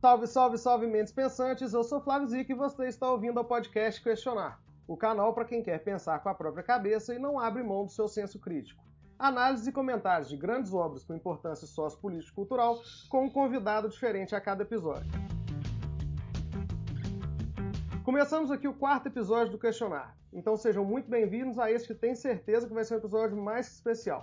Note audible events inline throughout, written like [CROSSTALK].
Salve, salve, salve, mentes pensantes! Eu sou Flávio Zic e você está ouvindo o podcast Questionar, o canal para quem quer pensar com a própria cabeça e não abre mão do seu senso crítico. Análise e comentários de grandes obras com importância sociopolítico-cultural com um convidado diferente a cada episódio. Começamos aqui o quarto episódio do Questionar, então sejam muito bem-vindos a este que tenho certeza que vai ser um episódio mais especial.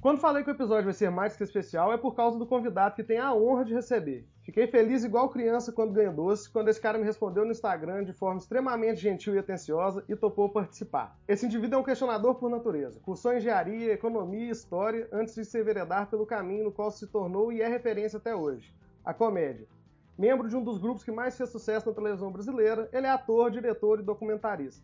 Quando falei que o episódio vai ser mais que especial, é por causa do convidado que tem a honra de receber. Fiquei feliz igual criança quando ganhou doce, quando esse cara me respondeu no Instagram de forma extremamente gentil e atenciosa e topou participar. Esse indivíduo é um questionador por natureza. Cursou engenharia, economia e história antes de se enveredar pelo caminho no qual se tornou e é referência até hoje. A comédia. Membro de um dos grupos que mais fez sucesso na televisão brasileira, ele é ator, diretor e documentarista.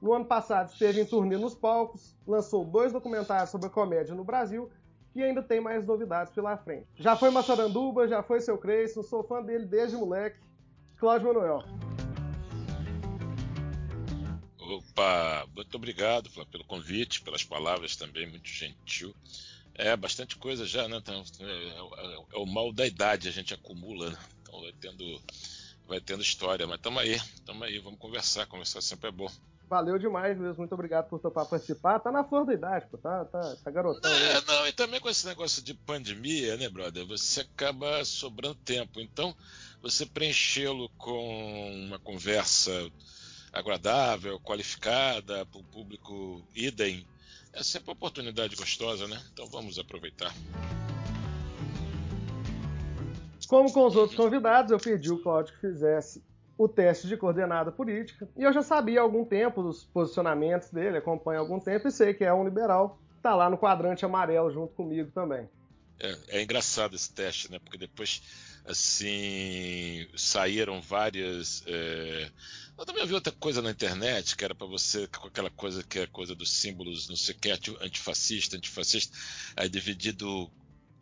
No ano passado esteve em turnê nos palcos, lançou dois documentários sobre a comédia no Brasil e ainda tem mais novidades pela frente. Já foi Massaranduba, já foi seu Creyson, sou fã dele desde moleque. Cláudio Manuel. Opa, muito obrigado pelo convite, pelas palavras também, muito gentil. É, bastante coisa já, né? Então, é, é, é, o mal da idade, a gente acumula, né? Então vai tendo, vai tendo história. Mas tamo aí, tamo aí, vamos conversar. Conversar sempre é bom. Valeu demais mesmo, muito obrigado por topar participar. Tá na flor da idade, pô, tá, tá, tá garotão. É, né? não, e também com esse negócio de pandemia, né, brother? Você acaba sobrando tempo. Então, você preenchê-lo com uma conversa agradável, qualificada, para o público idem é sempre uma oportunidade gostosa, né? Então vamos aproveitar. Como com os outros convidados, eu pedi o Claudio que fizesse o teste de coordenada política. E eu já sabia há algum tempo dos posicionamentos dele, acompanho há algum tempo e sei que é um liberal. Tá lá no quadrante amarelo junto comigo também. É, é engraçado esse teste, né? Porque depois assim saíram várias. É... Eu também vi outra coisa na internet que era para você com aquela coisa que é coisa dos símbolos, não sei o que, antifascista, antifascista, aí dividido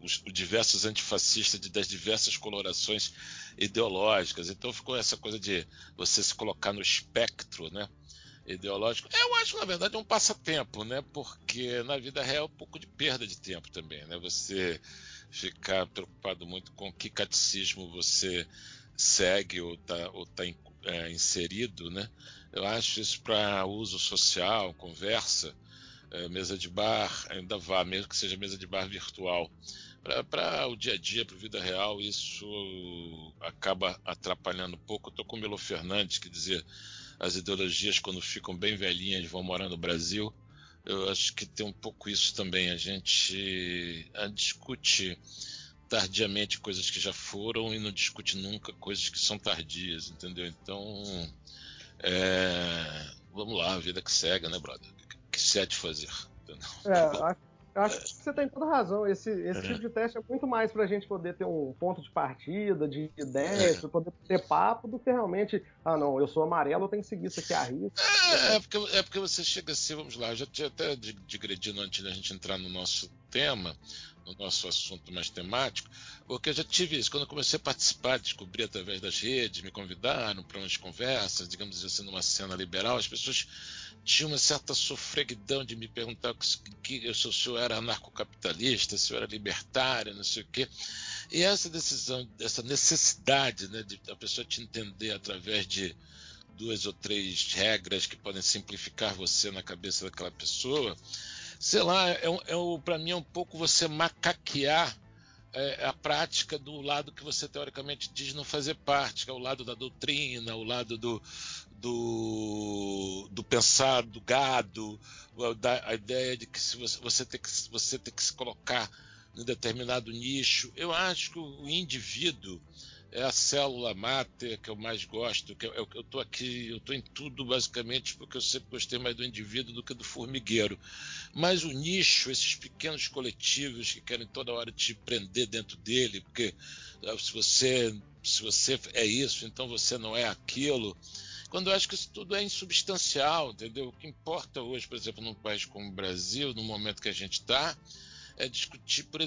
os, os diversos antifascistas de, das diversas colorações ideológicas. Então ficou essa coisa de você se colocar no espectro, né? ideológico. Eu acho, na verdade, é um passatempo, né? Porque na vida real é um pouco de perda de tempo também, né? Você ficar preocupado muito com que catecismo você segue ou está ou tá é, inserido, né? Eu acho isso para uso social, conversa, é, mesa de bar, ainda vá, mesmo que seja mesa de bar virtual. Para o dia a dia, para a vida real, isso acaba atrapalhando um pouco. Eu estou com o Melo Fernandes, que dizia as ideologias, quando ficam bem velhinhas, vão morar no Brasil. Eu acho que tem um pouco isso também. A gente a discute tardiamente coisas que já foram e não discute nunca coisas que são tardias, entendeu? Então, é, vamos lá, a vida que segue, né, brother? O que se é de fazer? É, acho eu acho que você tem toda razão. Esse, esse tipo de teste é muito mais para a gente poder ter um ponto de partida, de ideias, para poder ter papo, do que realmente, ah, não, eu sou amarelo, eu tenho que seguir isso aqui a risco. É, é, porque, é porque você chega assim, vamos lá, eu já tinha até digredido antes da gente entrar no nosso tema, no nosso assunto mais temático, porque eu já tive isso. Quando eu comecei a participar, descobri através das redes, me convidaram para umas conversas, digamos assim, numa cena liberal, as pessoas tinham uma certa sofreguidão de me perguntar que se o senhor era anarcocapitalista, se eu era libertário, não sei o quê. E essa decisão, essa necessidade né, de a pessoa te entender através de duas ou três regras que podem simplificar você na cabeça daquela pessoa, sei lá, é, é, para mim é um pouco você macaquear é, a prática do lado que você teoricamente diz não fazer parte, que é o lado da doutrina, o lado do, do, do pensar do gado, da, a ideia de que se você, você, tem que você tem que se colocar em determinado nicho. Eu acho que o indivíduo é a célula máter que eu mais gosto, que eu, eu tô aqui, eu tô em tudo basicamente porque eu sempre gostei mais do indivíduo do que do formigueiro. Mas o nicho, esses pequenos coletivos que querem toda hora te prender dentro dele, porque ah, se você se você é isso, então você não é aquilo. Quando eu acho que isso tudo é insubstancial, entendeu? O que importa hoje, por exemplo, num país como o Brasil, no momento que a gente está, é discutir por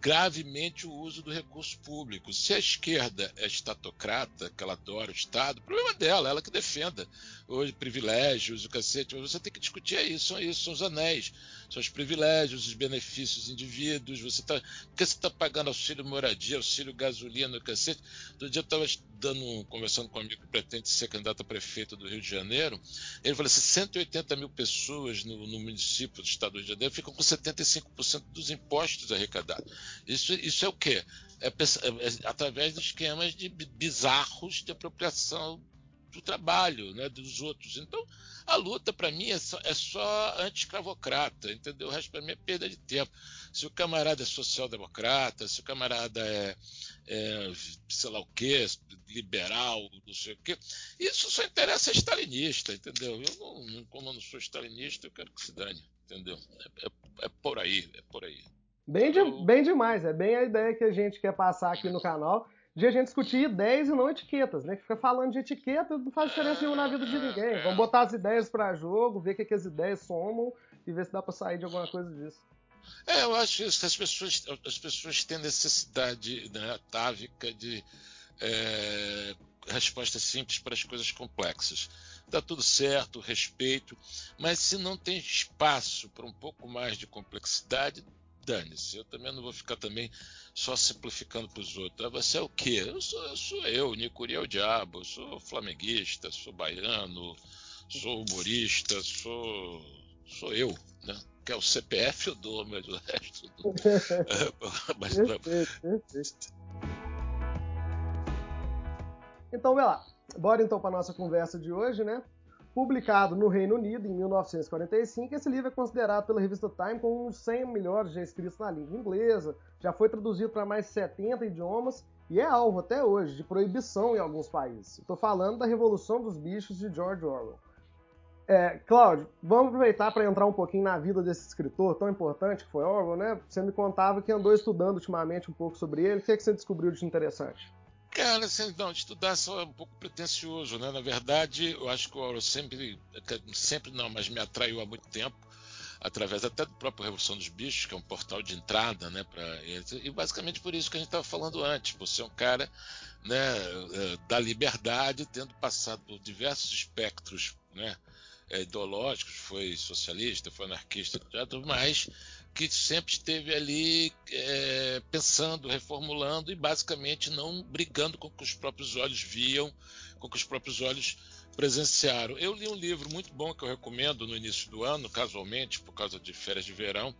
gravemente o uso do recurso público. Se a esquerda é estatocrata, que ela adora o Estado, problema dela, ela que defenda hoje privilégios, o cacete, mas você tem que discutir é isso, são isso, são os anéis, Os privilégios, os benefícios indivíduos. Você tá, porque você está pagando auxílio moradia, auxílio gasolina, cacete. Todo dia eu estava dando, conversando com um amigo que pretende ser candidato a prefeito do Rio de Janeiro. Ele falou assim: 180 mil pessoas no, no município do estado do Rio de Janeiro ficam com 75% dos impostos arrecadados. Isso, isso é o quê? É, é, é, através de esquemas de bizarros de apropriação do trabalho, né, dos outros. Então, a luta para mim é só, é só anti-escravocrata, entendeu? O resto para mim é perda de tempo. Se o camarada é social-democrata, se o camarada é, é, sei lá o quê, liberal, não sei o quê, isso só interessa a stalinista, entendeu? Eu não, como eu não sou stalinista, eu quero que se dane, entendeu? É, é, é por aí, é por aí. Bem, de, bem demais, é bem a ideia que a gente quer passar aqui no canal de a gente discutir ideias e não etiquetas, né? Que fica falando de etiqueta não faz diferença nenhuma na vida de ninguém. Vamos botar as ideias para jogo, ver o que, que as ideias somam e ver se dá para sair de alguma coisa disso. É, eu acho que as pessoas, as pessoas têm necessidade né, atávica de é, respostas simples para as coisas complexas. Dá tudo certo, respeito, mas se não tem espaço para um pouco mais de complexidade, dane-se. Eu também não vou ficar também só simplificando para os outros. Ah, você é o quê? Eu sou eu, sou eu Nicuri é o diabo, eu sou flamenguista, sou baiano, sou humorista, sou, sou eu, né? Que é o CPF eu dou, mas o resto do... [LAUGHS] mas, Então, vai lá. Bora então para nossa conversa de hoje, né? Publicado no Reino Unido em 1945, esse livro é considerado pela revista Time como um dos 100 melhores já escritos na língua inglesa, já foi traduzido para mais de 70 idiomas e é alvo até hoje de proibição em alguns países. Estou falando da Revolução dos Bichos de George Orwell. É, Cláudio, vamos aproveitar para entrar um pouquinho na vida desse escritor tão importante que foi Orwell, né? Você me contava que andou estudando ultimamente um pouco sobre ele. O que, é que você descobriu de interessante? Cara, assim, não, estudar só é um pouco pretencioso, né? Na verdade, eu acho que o Orwell sempre, sempre não, mas me atraiu há muito tempo, através até do próprio Revolução dos Bichos, que é um portal de entrada, né, para e basicamente por isso que a gente estava falando antes, você é um cara, né, é, da liberdade, tendo passado por diversos espectros, né, é, ideológicos, foi socialista, foi anarquista, mas que sempre esteve ali é, pensando, reformulando e basicamente não brigando com o que os próprios olhos viam, com o que os próprios olhos presenciaram. Eu li um livro muito bom que eu recomendo no início do ano, casualmente, por causa de férias de verão,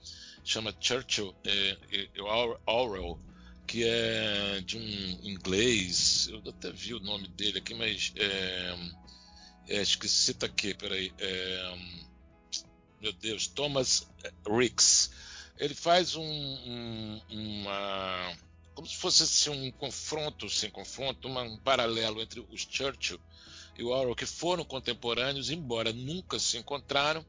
chama Churchill é, é, Orwell, que é de um inglês, eu até vi o nome dele aqui, mas é, é, esqueci tá aqui, peraí. É, meu Deus, Thomas Ricks. Ele faz um, um, uma. como se fosse assim, um confronto, sem confronto, uma, um paralelo entre os Churchill e o Orwell, que foram contemporâneos, embora nunca se encontraram,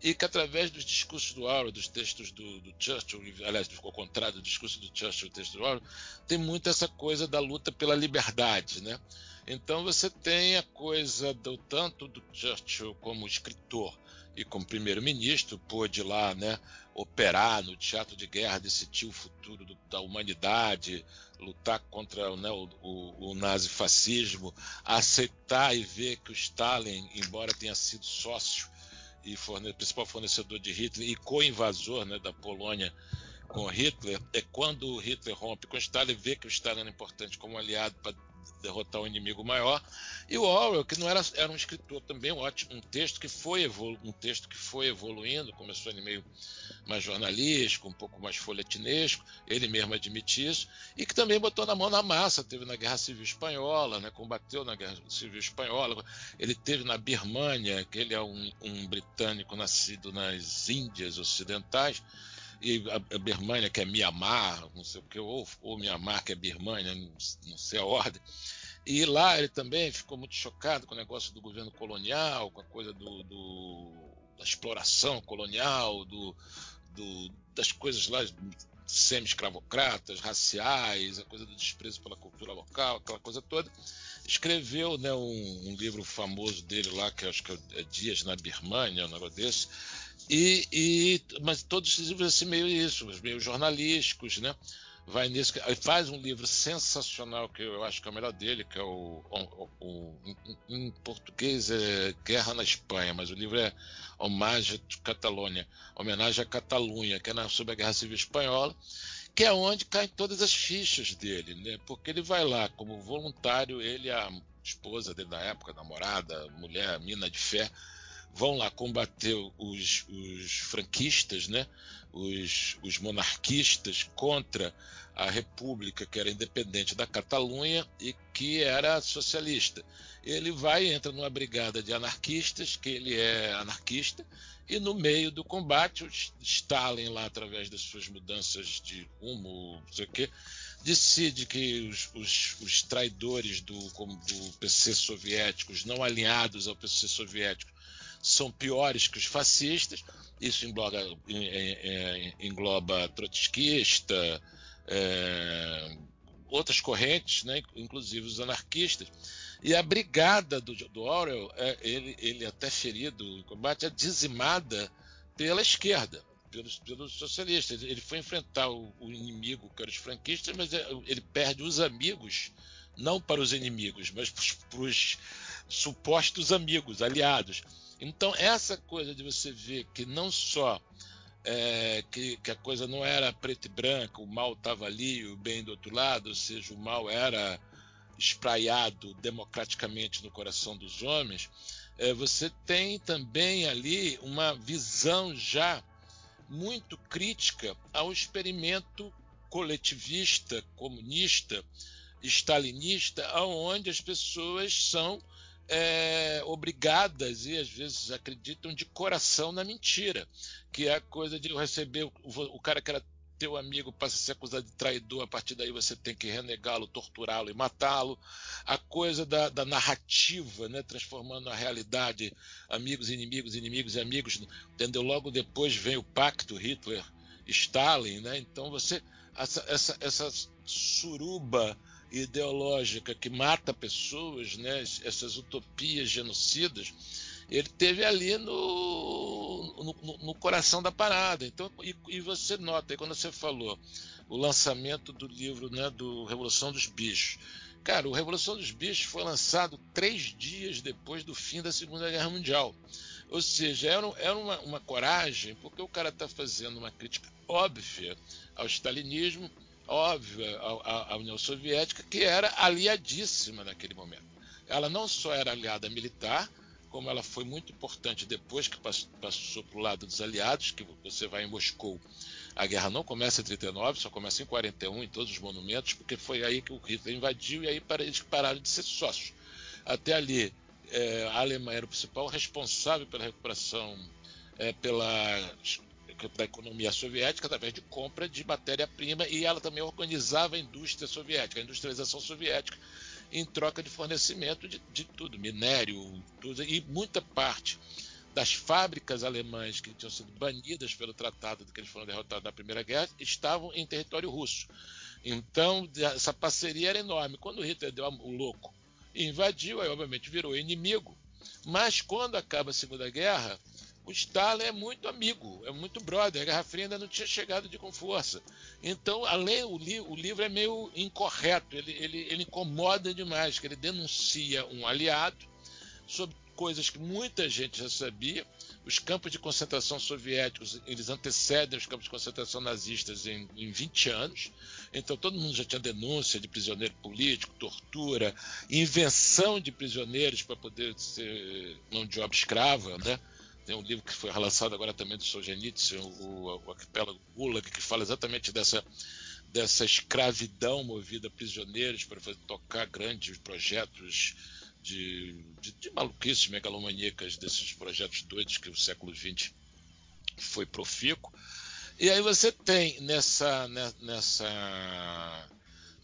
e que através dos discursos do Orwell, dos textos do, do Churchill, aliás, ao contrário do discurso do Churchill e do texto do Orwell, tem muito essa coisa da luta pela liberdade, né? Então você tem a coisa do tanto do Churchill como escritor e como primeiro-ministro pôde lá, né, operar no teatro de guerra, decidir o futuro do, da humanidade, lutar contra né, o, o, o nazifascismo, aceitar e ver que o Stalin, embora tenha sido sócio e forne principal fornecedor de Hitler e co-invasor né, da Polônia com Hitler, é quando Hitler rompe com Stalin, vê que o Stalin era importante como aliado para derrotar um inimigo maior. E o Orwell, que não era, era um escritor também, um ótimo, um texto que foi um texto que foi evoluindo, começou meio mais jornalístico, um pouco mais folhetinesco, ele mesmo admite isso, e que também botou na mão na massa, teve na Guerra Civil Espanhola, né, combateu na Guerra Civil Espanhola, ele teve na Birmânia, que ele é um, um britânico nascido nas Índias Ocidentais, e a, a Birmania, que é Mianmar, não sei o que, ou, ou Mianmar, que é Birmania, não, sei a ordem. E lá ele também ficou muito chocado com o negócio do governo colonial, com a coisa do, do da exploração colonial, do, do, das coisas lá semi-escravocratas, raciais, a coisa do desprezo pela cultura local, aquela coisa toda. Escreveu né, um, um livro famoso dele lá, que acho que é Dias na Birmania, um negócio desse, e, e, mas todos esses livros assim, meio isso, meio jornalísticos, né? vai nisso, faz um livro sensacional que eu acho que é o melhor dele, que é o, o, o em, português é Guerra na Espanha, mas o livro é Homenagem à Catalunha, Homenagem à Catalunha, que é sobre a Guerra Civil Espanhola, que é onde caem todas as fichas dele, né? Porque ele vai lá como voluntário, ele a esposa dele na época, namorada, mulher, mina de fé, vão lá combater os, os franquistas, né? os, os monarquistas contra a república que era independente da Catalunha e que era socialista. Ele vai entra numa brigada de anarquistas, que ele é anarquista, e no meio do combate, o Stalin, lá através das suas mudanças de rumo, não sei o quê, decide que os, os, os traidores do, do PC soviéticos, não alinhados ao PC soviético, são piores que os fascistas. Isso engloba, engloba trotskista, é, outras correntes, né, inclusive os anarquistas. E a brigada do, do Orwell, é, ele, ele até ferido em combate, é dizimada pela esquerda, pelos, pelos socialistas. Ele foi enfrentar o, o inimigo, que eram os franquistas, mas é, ele perde os amigos, não para os inimigos, mas para os supostos amigos, aliados. Então, essa coisa de você ver que não só é, que, que, a coisa não era preto e branco, o mal estava ali, o bem do outro lado, ou seja, o mal era espraiado democraticamente no coração dos homens, é, você tem também ali uma visão já muito crítica ao experimento coletivista, comunista, stalinista, onde as pessoas são é, obrigadas e às vezes acreditam de coração na mentira, que é a coisa de receber o, o cara que era teu amigo passa a ser acusado de traidor, a partir daí você tem que renegá-lo, torturá-lo e matá-lo. A coisa da, da, narrativa, né, transformando a realidade, amigos, inimigos, inimigos e amigos, entendeu? Logo depois vem o pacto Hitler-Stalin, né? Então você essa, essa, essa suruba ideológica que mata pessoas, né, essas utopias genocidas, ele teve ali no, no, no coração da parada. Então, e, e, você nota, quando você falou o lançamento do livro né, do Revolução dos Bichos, cara, o Revolução dos Bichos foi lançado três dias depois do fim da Segunda Guerra Mundial. Ou seja, era, era uma, uma coragem, porque o cara está fazendo uma crítica óbvia ao stalinismo, óbvia à, à União Soviética, que era aliadíssima naquele momento. Ela não só era aliada militar, como ela foi muito importante depois que passou para o lado dos aliados, que você vai em Moscou. A guerra não começa em 39, só começa em 41 em todos os monumentos, porque foi aí que o Hitler invadiu e aí eles pararam de ser sócios. Até ali, é, a Alemanha era o principal responsável pela recuperação, é, pela da economia soviética através de compra de matéria-prima e ela também organizava a indústria soviética, a industrialização soviética, em troca de fornecimento de, de tudo, minério, tudo, e muita parte das fábricas alemãs que tinham sido banidas pelo tratado de que eles foram derrotados na Primeira Guerra estavam em território russo. Então, essa parceria era enorme. Quando Hitler deu o louco e invadiu, aí obviamente virou inimigo. Mas quando acaba a Segunda Guerra, o Stalin é muito amigo, é muito brother. A Guerra Fria ainda não tinha chegado de com força. Então, além o, li o livro é meio incorreto, ele, ele, ele incomoda demais, que ele denuncia um aliado sobre coisas que muita gente já sabia. Os campos de concentração soviéticos, eles antecedem os campos de concentração nazistas em, em 20 anos. Então todo mundo já tinha denúncia de prisioneiro político, tortura, invenção de prisioneiros para poder ser mão de obra escrava, né? Tem um livro que foi relançado agora também do Solzhenitsyn, o, o Arquipélago Gulag, que fala exatamente dessa, dessa escravidão movida a prisioneiros para fazer, tocar grandes projetos de, de, de maluquices megalomaníacas, desses projetos doidos que o século XX foi profícuo. E aí você tem nessa, né, nessa,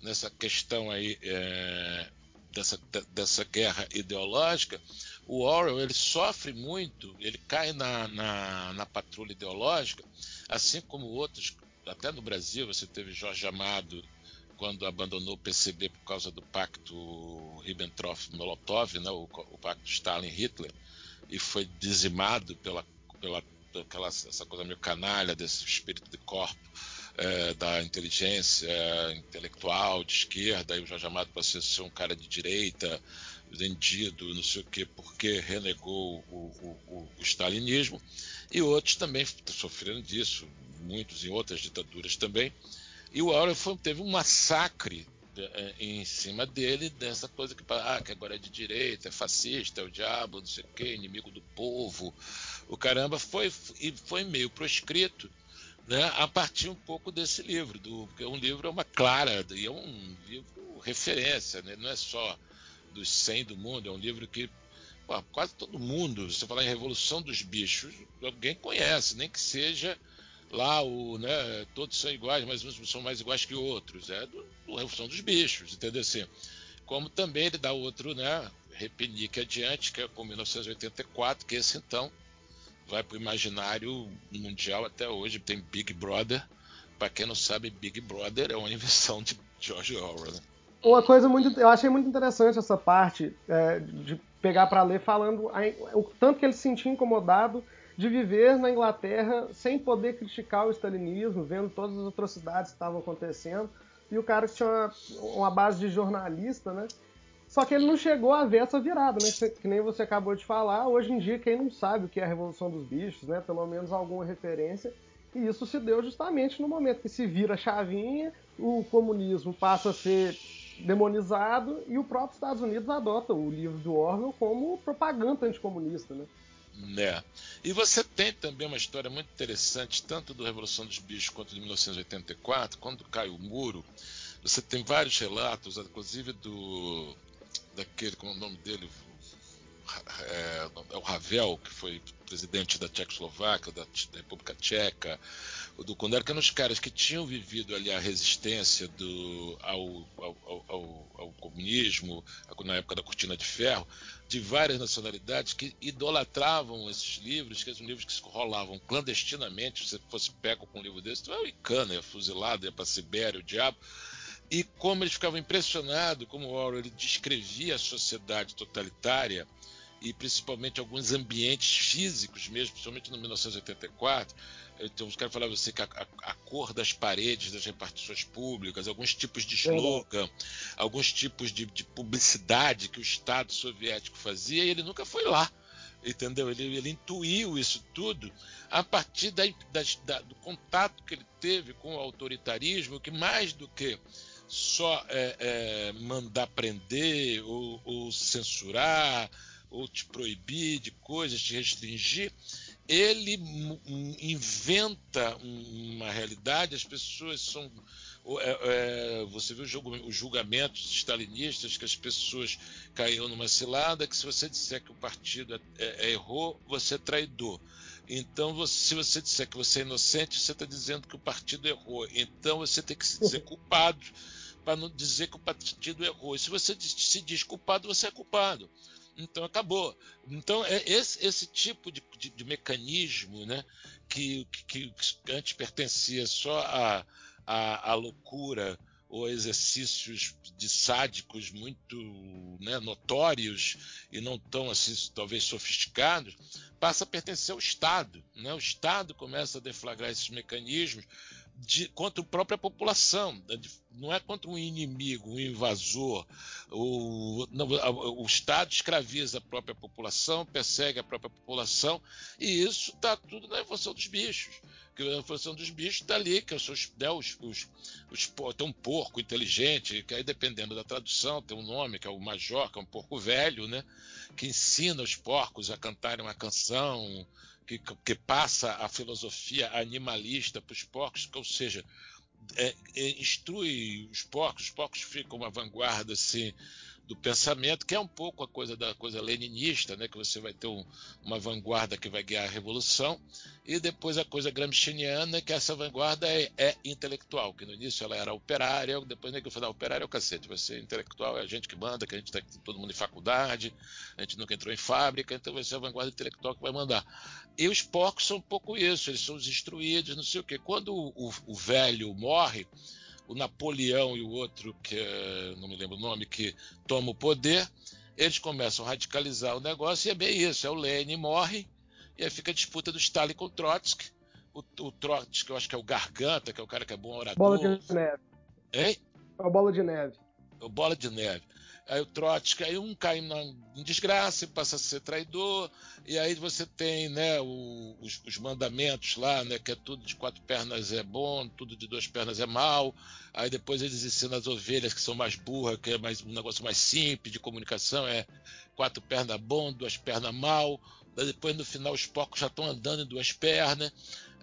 nessa questão aí é, dessa, dessa guerra ideológica, o Orwell ele sofre muito, ele cai na, na, na, patrulha ideológica, assim como outros, até no Brasil você teve Jorge Amado quando abandonou o PCB por causa do pacto Ribbentrop-Molotov, né, o, o, pacto Stalin-Hitler, e foi dizimado pela, pela aquela, essa coisa meio canalha desse espírito de corpo é, da inteligência intelectual de esquerda, e o Jorge Amado passou a ser um cara de direita, vendido, não sei o quê, porque renegou o, o, o stalinismo, e outros também sofreram disso, muitos em outras ditaduras também. E o Aurel teve um massacre é, em cima dele dessa coisa que, ah, que agora é de direita, é fascista, é o diabo, não sei o quê, inimigo do povo. O caramba foi, foi meio proscrito né, a partir um pouco desse livro, do, porque um livro é uma clara, e é um livro referência, né, não é só dos 100 do mundo, é um livro que pô, quase todo mundo, se você falar em Revolução dos Bichos, alguém conhece, nem que seja lá o, né, todos são iguais, mas uns são mais iguais que outros, é do, do Revolução dos Bichos, entendeu assim? Como também ele dá outro, né, repenique adiante, que é com 1984, que esse então vai para o imaginário mundial até hoje. Tem Big Brother. Para quem não sabe, Big Brother é uma invenção de George Orwell. Né? Uma coisa muito. Eu achei muito interessante essa parte é, de pegar para ler falando o tanto que ele se sentia incomodado de viver na Inglaterra sem poder criticar o stalinismo, vendo todas as atrocidades que estavam acontecendo. E o cara que tinha uma, uma base de jornalista, né? Só que ele não chegou a ver essa virada, né? Que nem você acabou de falar. Hoje em dia, quem não sabe o que é a Revolução dos Bichos, né? Pelo menos alguma referência. E isso se deu justamente no momento que se vira a chavinha, o comunismo passa a ser demonizado e o próprio Estados Unidos adota o livro do Orwell como propaganda anticomunista, né? Né. E você tem também uma história muito interessante, tanto do Revolução dos Bichos quanto de 1984, quando cai o muro. Você tem vários relatos, inclusive do daquele, como é o nome dele? É, é, o Ravel, que foi presidente da Tchecoslováquia, da, da República Tcheca, do Condor, que eram os caras que tinham vivido ali a resistência do, ao, ao, ao, ao, comunismo, na época da Cortina de Ferro, de várias nacionalidades que idolatravam esses livros, que eram livros que se rolavam clandestinamente. Se você fosse pego com um livro desse, tu ia em cana, ia fuzilado, ia para Sibéria, o diabo e como eles ficavam impressionados como o Orwell ele descrevia a sociedade totalitária e principalmente alguns ambientes físicos mesmo, principalmente no 1984. Então, os caras falavam assim que a, a, a, cor das paredes das repartições públicas, alguns tipos de slogan, alguns tipos de, de, publicidade que o Estado soviético fazia, e ele nunca foi lá. Entendeu? Ele, ele intuiu isso tudo a partir da, da, do contato que ele teve com o autoritarismo, que mais do que só é, é, mandar prender ou, ou, censurar ou te proibir de coisas, te restringir, ele inventa uma realidade, as pessoas são. É, é, você viu os julgamentos stalinistas que as pessoas caíram numa cilada, que se você disser que o partido é, é, errou, você é traidor. Então, você, se você disser que você é inocente, você está dizendo que o partido errou. Então, você tem que se dizer [LAUGHS] culpado para não dizer que o partido errou. E se você se diz culpado, você é culpado. Então acabou. Então é esse, esse tipo de, de, de mecanismo né, que, que, que, antes pertencia só à, à, à loucura ou exercícios de sádicos muito né, notórios e não tão assim talvez sofisticados passa a pertencer ao Estado. Né? O Estado começa a deflagrar esses mecanismos de, contra a própria população. Né? Não é contra um inimigo, um invasor. O, não, o Estado escraviza a própria população, persegue a própria população, e isso está tudo na evolução dos bichos. Que a evolução dos bichos está ali, que são os, né, os, os, os, tem um porco inteligente, que aí dependendo da tradução, tem um nome, que é o Major, que é um porco velho, né? que ensina os porcos a cantarem uma canção que, que passa a filosofia animalista para os porcos, ou seja, é, é, instrui os porcos, os porcos ficam uma vanguarda assim, do pensamento, que é um pouco a coisa da coisa leninista, né, que você vai ter um, uma vanguarda que vai guiar a revolução, e depois a coisa gramsciana, que essa vanguarda é, é intelectual, que no início ela era operária, depois nem que eu falei, operária é o cacete, vai ser intelectual, é a gente que manda, que a gente está todo mundo em faculdade, a gente nunca entrou em fábrica, então vai ser a vanguarda intelectual que vai mandar. E os porcos são um pouco isso, eles são os instruídos, não sei o quê. Quando o, o, o velho morre, o Napoleão e o outro, que é, não me lembro o nome, que toma o poder, eles começam a radicalizar o negócio e é bem isso, é o Lenin morre, e aí fica a disputa do Stalin com o Trotsky, o, o Trotsky, que eu acho que é o Garganta, que é o cara que é bom orador. Bola de neve. Hein? É o Bola de Neve. O Bola de Neve. Aí o Trotsky, aí um cai na, em desgraça e passa a ser traidor, e aí você tem né, o, os, os, mandamentos lá, né, que é tudo de quatro pernas é bom, tudo de duas pernas é mal, aí depois eles ensinam as ovelhas que são mais burras, que é mais, um negócio mais simples de comunicação, é quatro pernas bom, duas pernas mal, depois no final os porcos já estão andando em duas pernas,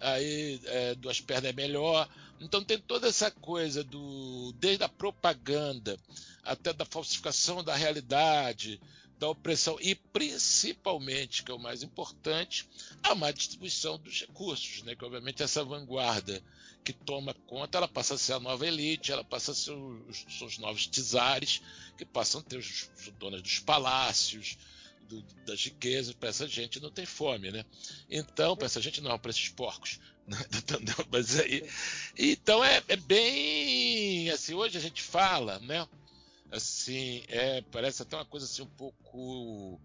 aí é, duas pernas é melhor. Então tem toda essa coisa do desde a propaganda até da falsificação da realidade, da opressão e principalmente, que é o mais importante, a má distribuição dos recursos, né? Que obviamente essa vanguarda que toma conta, ela passa a ser a nova elite, ela passa a ser os, os novos czares, que passam a ter os, os donos dos palácios, do, das riquezas, para essa gente não tem fome, né? Então, para essa gente não, para esses porcos. [LAUGHS] Né? Mas aí, então é, é, bem assim, hoje a gente fala, né? Assim, é, parece até uma coisa assim um pouco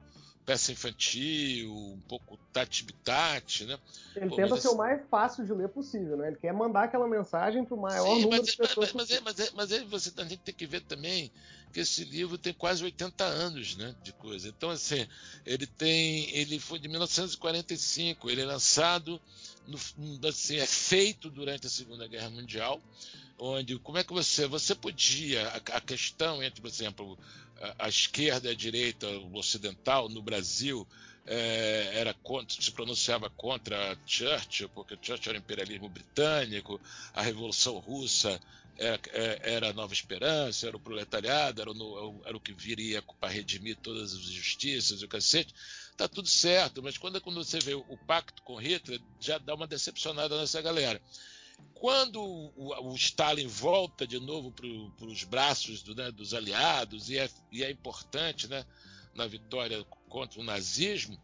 peça infantil, um pouco tati-bitati, né? Ele Pô, tenta ser assim... o mais fácil de ler possível, né? Ele quer mandar aquela mensagem para o maior Sim, número mas, de pessoas. Mas, mas, mas, mas aí você a gente tem que ver também que esse livro tem quase 80 anos, né, de coisa. Então assim, ele tem, ele foi de 1945, ele é lançado no, assim, é feito durante a Segunda Guerra Mundial, onde como é que você você podia a, a questão entre, por exemplo, a, a, esquerda e a direita ocidental no Brasil é, era contra, se pronunciava contra Churchill, porque Churchill era imperialismo britânico, a Revolução Russa era, é, era a nova esperança, era o proletariado, era o, era o que viria para redimir todas as injustiças e o cacete. Tá tudo certo, mas quando, quando você vê o pacto com Hitler, já dá uma decepcionada nessa galera. Quando o, o Stalin volta de novo para os braços do, né, dos aliados, e é, e é importante né, na vitória contra o nazismo,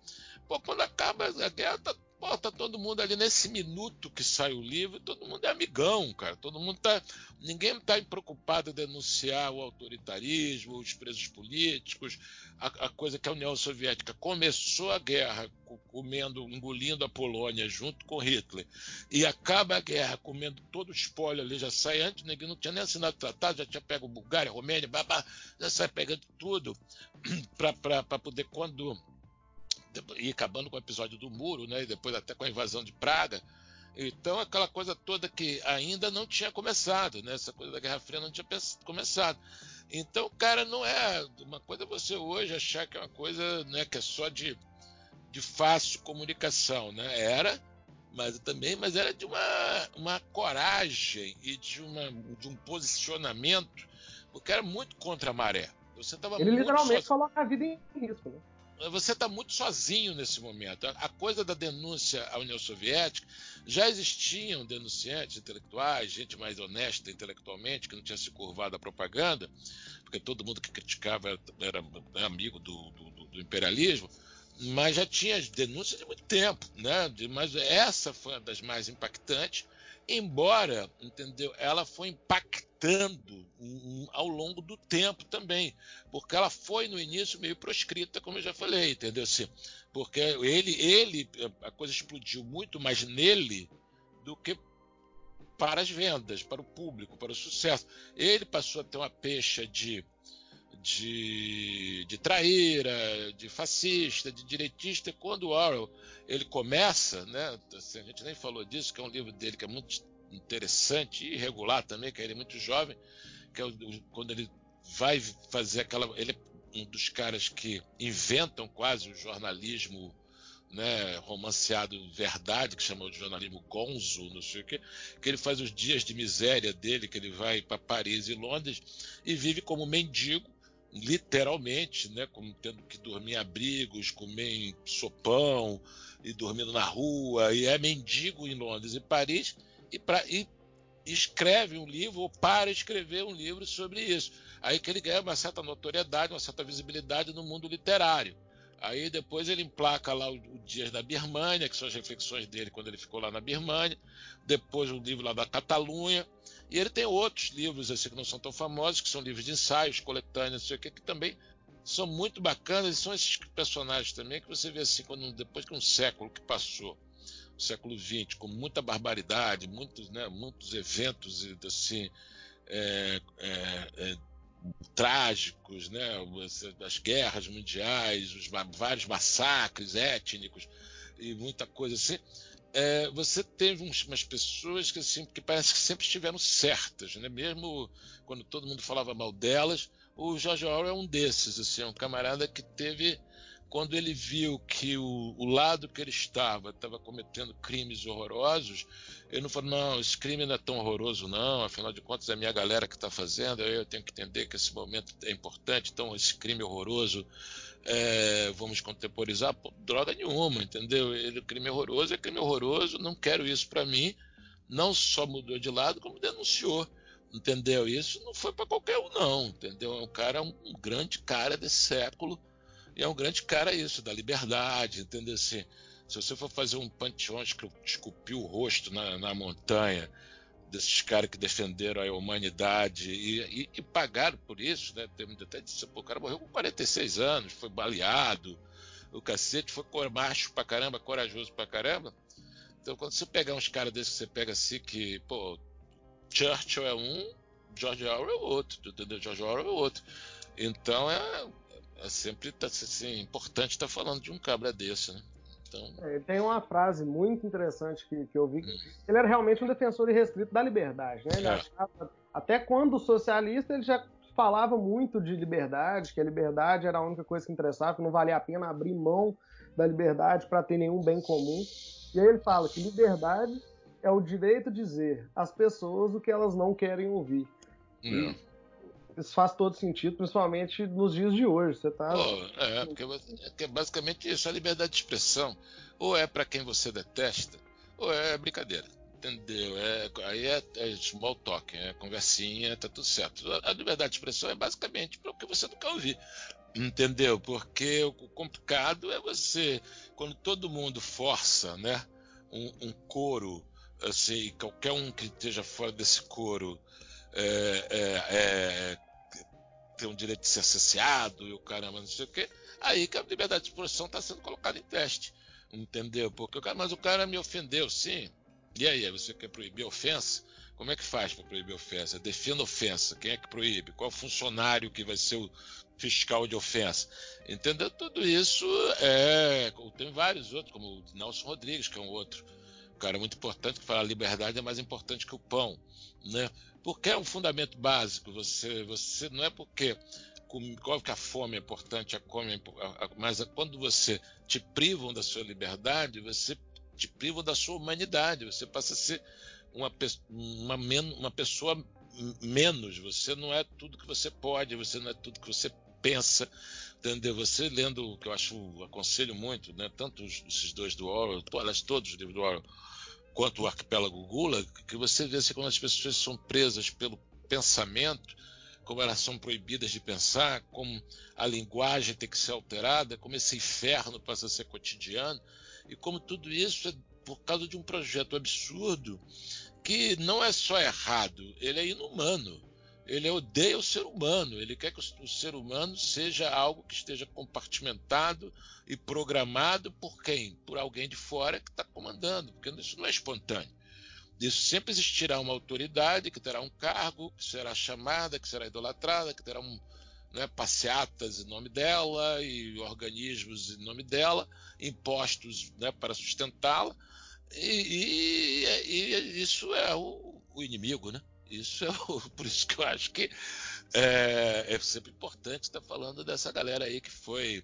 pô, quando acaba a guerra, tá Pô, tá todo mundo ali nesse minuto que sai o livro, todo mundo é amigão, cara. Todo mundo tá. Ninguém tá preocupado em denunciar o autoritarismo, os presos políticos, a, a, coisa que a União Soviética começou a guerra comendo, engolindo a Polônia junto com Hitler, e acaba a guerra comendo todo o espólio ali, já sai antes, ninguém não tinha nem assinado tratado, já tinha pego Bulgária, Romênia, babá, já sai pegando tudo [CLEARS THROAT] para poder quando e acabando com o episódio do muro, né? E depois até com a invasão de Praga. Então, aquela coisa toda que ainda não tinha começado, né? Essa coisa da Guerra Fria não tinha começado. Então, cara, não é uma coisa você hoje achar que é uma coisa, né, que é só de, de fácil comunicação, né? Era, mas também, mas era de uma, uma coragem e de, uma, de um posicionamento, porque era muito contra a maré. Você tava Ele literalmente coloca a vida em risco, né? Você está muito sozinho nesse momento. A coisa da denúncia à União Soviética já existiam denunciantes intelectuais, gente mais honesta intelectualmente, que não tinha se curvado à propaganda, porque todo mundo que criticava era, amigo do, do, do, imperialismo, mas já tinha denúncias de muito tempo, né? Mas essa foi uma das mais impactantes, embora, entendeu? Ela foi impactante ao longo do tempo também, porque ela foi no início meio proscrita, como eu já falei, entendeu? Assim, porque ele, ele, a coisa explodiu muito mais nele do que para as vendas, para o público, para o sucesso. Ele passou a ter uma pecha de de, de traíra, de fascista, de direitista. Quando o Orwell ele começa, né, assim, a gente nem falou disso, que é um livro dele que é muito interessante e irregular também, que ele é muito jovem, que é o, quando ele vai fazer aquela. Ele é um dos caras que inventam quase o jornalismo né, romanceado verdade, que chama de jornalismo gonzo, não sei o quê, que ele faz os dias de miséria dele, que ele vai para Paris e Londres e vive como mendigo, literalmente, né, como tendo que dormir em abrigos, comer em sopão e dormindo na rua, e é mendigo em Londres e Paris, e, pra, e escreve um livro ou para escrever um livro sobre isso. Aí que ele ganha uma certa notoriedade, uma certa visibilidade no mundo literário. Aí depois ele emplaca lá o, Dias da Birmânia, que são as reflexões dele quando ele ficou lá na Birmânia. Depois o livro lá da Catalunha. E ele tem outros livros assim que não são tão famosos, que são livros de ensaios, coletâneas, não sei o que, que também são muito bacanas. E são esses personagens também que você vê assim, quando, depois que um século que passou, século XX, com muita barbaridade, muitos, né, muitos eventos assim, é, é, é, trágicos, né, as guerras mundiais, os vários massacres étnicos e muita coisa assim, é, você teve uns, umas pessoas que, assim, que parece que sempre estiveram certas, né? mesmo quando todo mundo falava mal delas, o George Orwell é um desses, assim, é um camarada que teve quando ele viu que o, o lado que ele estava estava cometendo crimes horrorosos, ele não falou, não, esse crime não é tão horroroso não, afinal de contas é a minha galera que está fazendo, eu tenho que entender que esse momento é importante, então esse crime horroroso é, vamos contemporizar, Pô, droga nenhuma, entendeu? Ele, crime horroroso é crime horroroso, não quero isso para mim, não só mudou de lado, como denunciou, entendeu? Isso não foi para qualquer um não, entendeu? É um cara, um, um grande cara desse século, e é um grande cara isso, da liberdade, entendeu? Assim, se você for fazer um panteão esculpir o rosto na, na montanha desses caras que defenderam a humanidade e, e, e, pagaram por isso, né? Tem até disse, pô, o cara morreu com 46 anos, foi baleado, o cacete foi macho pra caramba, corajoso pra caramba. Então quando você pegar uns caras desses que você pega assim que, pô, Churchill é um, George Orwell é outro, entendeu? George Orwell é outro. Então é, é sempre tá, assim, importante estar tá falando de um cabra desse, né? Então... É, tem uma frase muito interessante que, que eu vi. Hum. Ele era realmente um defensor irrestrito da liberdade. Né? É. achava, até quando socialista, ele já falava muito de liberdade, que a liberdade era a única coisa que interessava, que não valia a pena abrir mão da liberdade para ter nenhum bem comum. E aí ele fala que liberdade é o direito de dizer às pessoas o que elas não querem ouvir. Hum isso faz todo sentido, principalmente nos dias de hoje. Você tá. Oh, é, porque, é basicamente isso, a liberdade de expressão. Ou é para quem você detesta, ou é brincadeira. Entendeu? É, aí é, é small talk, é conversinha, tá tudo certo. A, a liberdade de expressão é basicamente para o que você não quer ouvir. Entendeu? Porque o complicado é você, quando todo mundo força, né? Um, um coro, assim, qualquer um que esteja fora desse coro é, é, é tem um direito de ser associado e o caramba, não sei o quê, aí que a liberdade de expressão está sendo colocada em teste. Entendeu? Porque o cara, mas o cara me ofendeu, sim. E aí, você quer proibir ofensa? Como é que faz para proibir ofensa? Defina ofensa. Quem é que proíbe? Qual funcionário que vai ser o fiscal de ofensa? Entendeu? Tudo isso é. Tem vários outros, como o Nelson Rodrigues, que é um outro cara muito importante, que fala a liberdade é mais importante que o pão. Né? Porque é um fundamento básico. Você, você não é porque qual que a fome é importante, a come, é mas quando você te privam da sua liberdade, você te privam da sua humanidade. Você passa a ser uma, uma, uma pessoa menos. Você não é tudo que você pode, você não é tudo que você pensa, entendeu? Você lendo que eu acho, aconselho muito, né? Tanto esses dois do Orwell, aliás, todos os livros do Orwell, quanto o arquipélago Gula, que você vê assim, quando as pessoas são presas pelo pensamento, como elas são proibidas de pensar, como a linguagem tem que ser alterada, como esse inferno passa a ser cotidiano, e como tudo isso é por causa de um projeto absurdo que não é só errado, ele é inumano. Ele odeia o ser humano, ele quer que o ser humano seja algo que esteja compartimentado e programado por quem? Por alguém de fora que está comandando, porque isso não é espontâneo. Isso sempre existirá uma autoridade que terá um cargo, que será chamada, que será idolatrada, que terá um, né, passeatas em nome dela e organismos em nome dela, impostos né, para sustentá-la. E, e, e, isso é o, o inimigo, né? Isso é o, [LAUGHS] por isso que eu acho que é, é sempre importante estar falando dessa galera aí que foi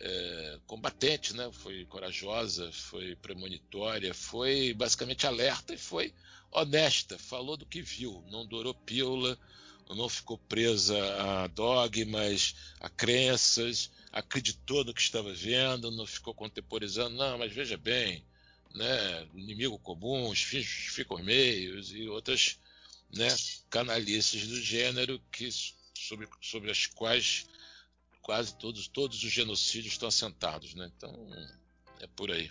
é, combatente, né? Foi corajosa, foi premonitória, foi basicamente alerta e foi honesta. Falou do que viu, não dourou pílula, não ficou presa a dogmas, a crenças, acreditou no que estava vendo, não ficou contemporizando. Não, mas veja bem, né? Inimigo comum, os fins ficam meios e outras né, canalices do gênero que, sobre, sobre as quais quase todos, todos os genocídios estão assentados. Né? Então, é por aí.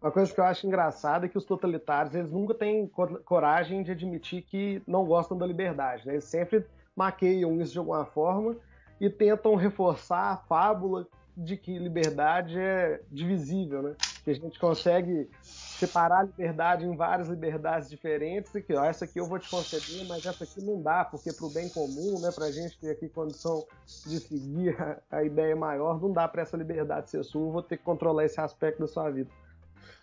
Uma coisa que eu acho engraçada é que os totalitários eles nunca têm coragem de admitir que não gostam da liberdade. Né? Eles sempre maqueiam isso de alguma forma e tentam reforçar a fábula de que liberdade é divisível, né? Que a gente consegue separar a liberdade em várias liberdades diferentes e que ó, essa aqui eu vou te conceder, mas essa aqui não dá, porque para o bem comum, né, para a gente ter aqui condição de seguir a, a ideia maior, não dá para essa liberdade ser sua, vou ter que controlar esse aspecto da sua vida.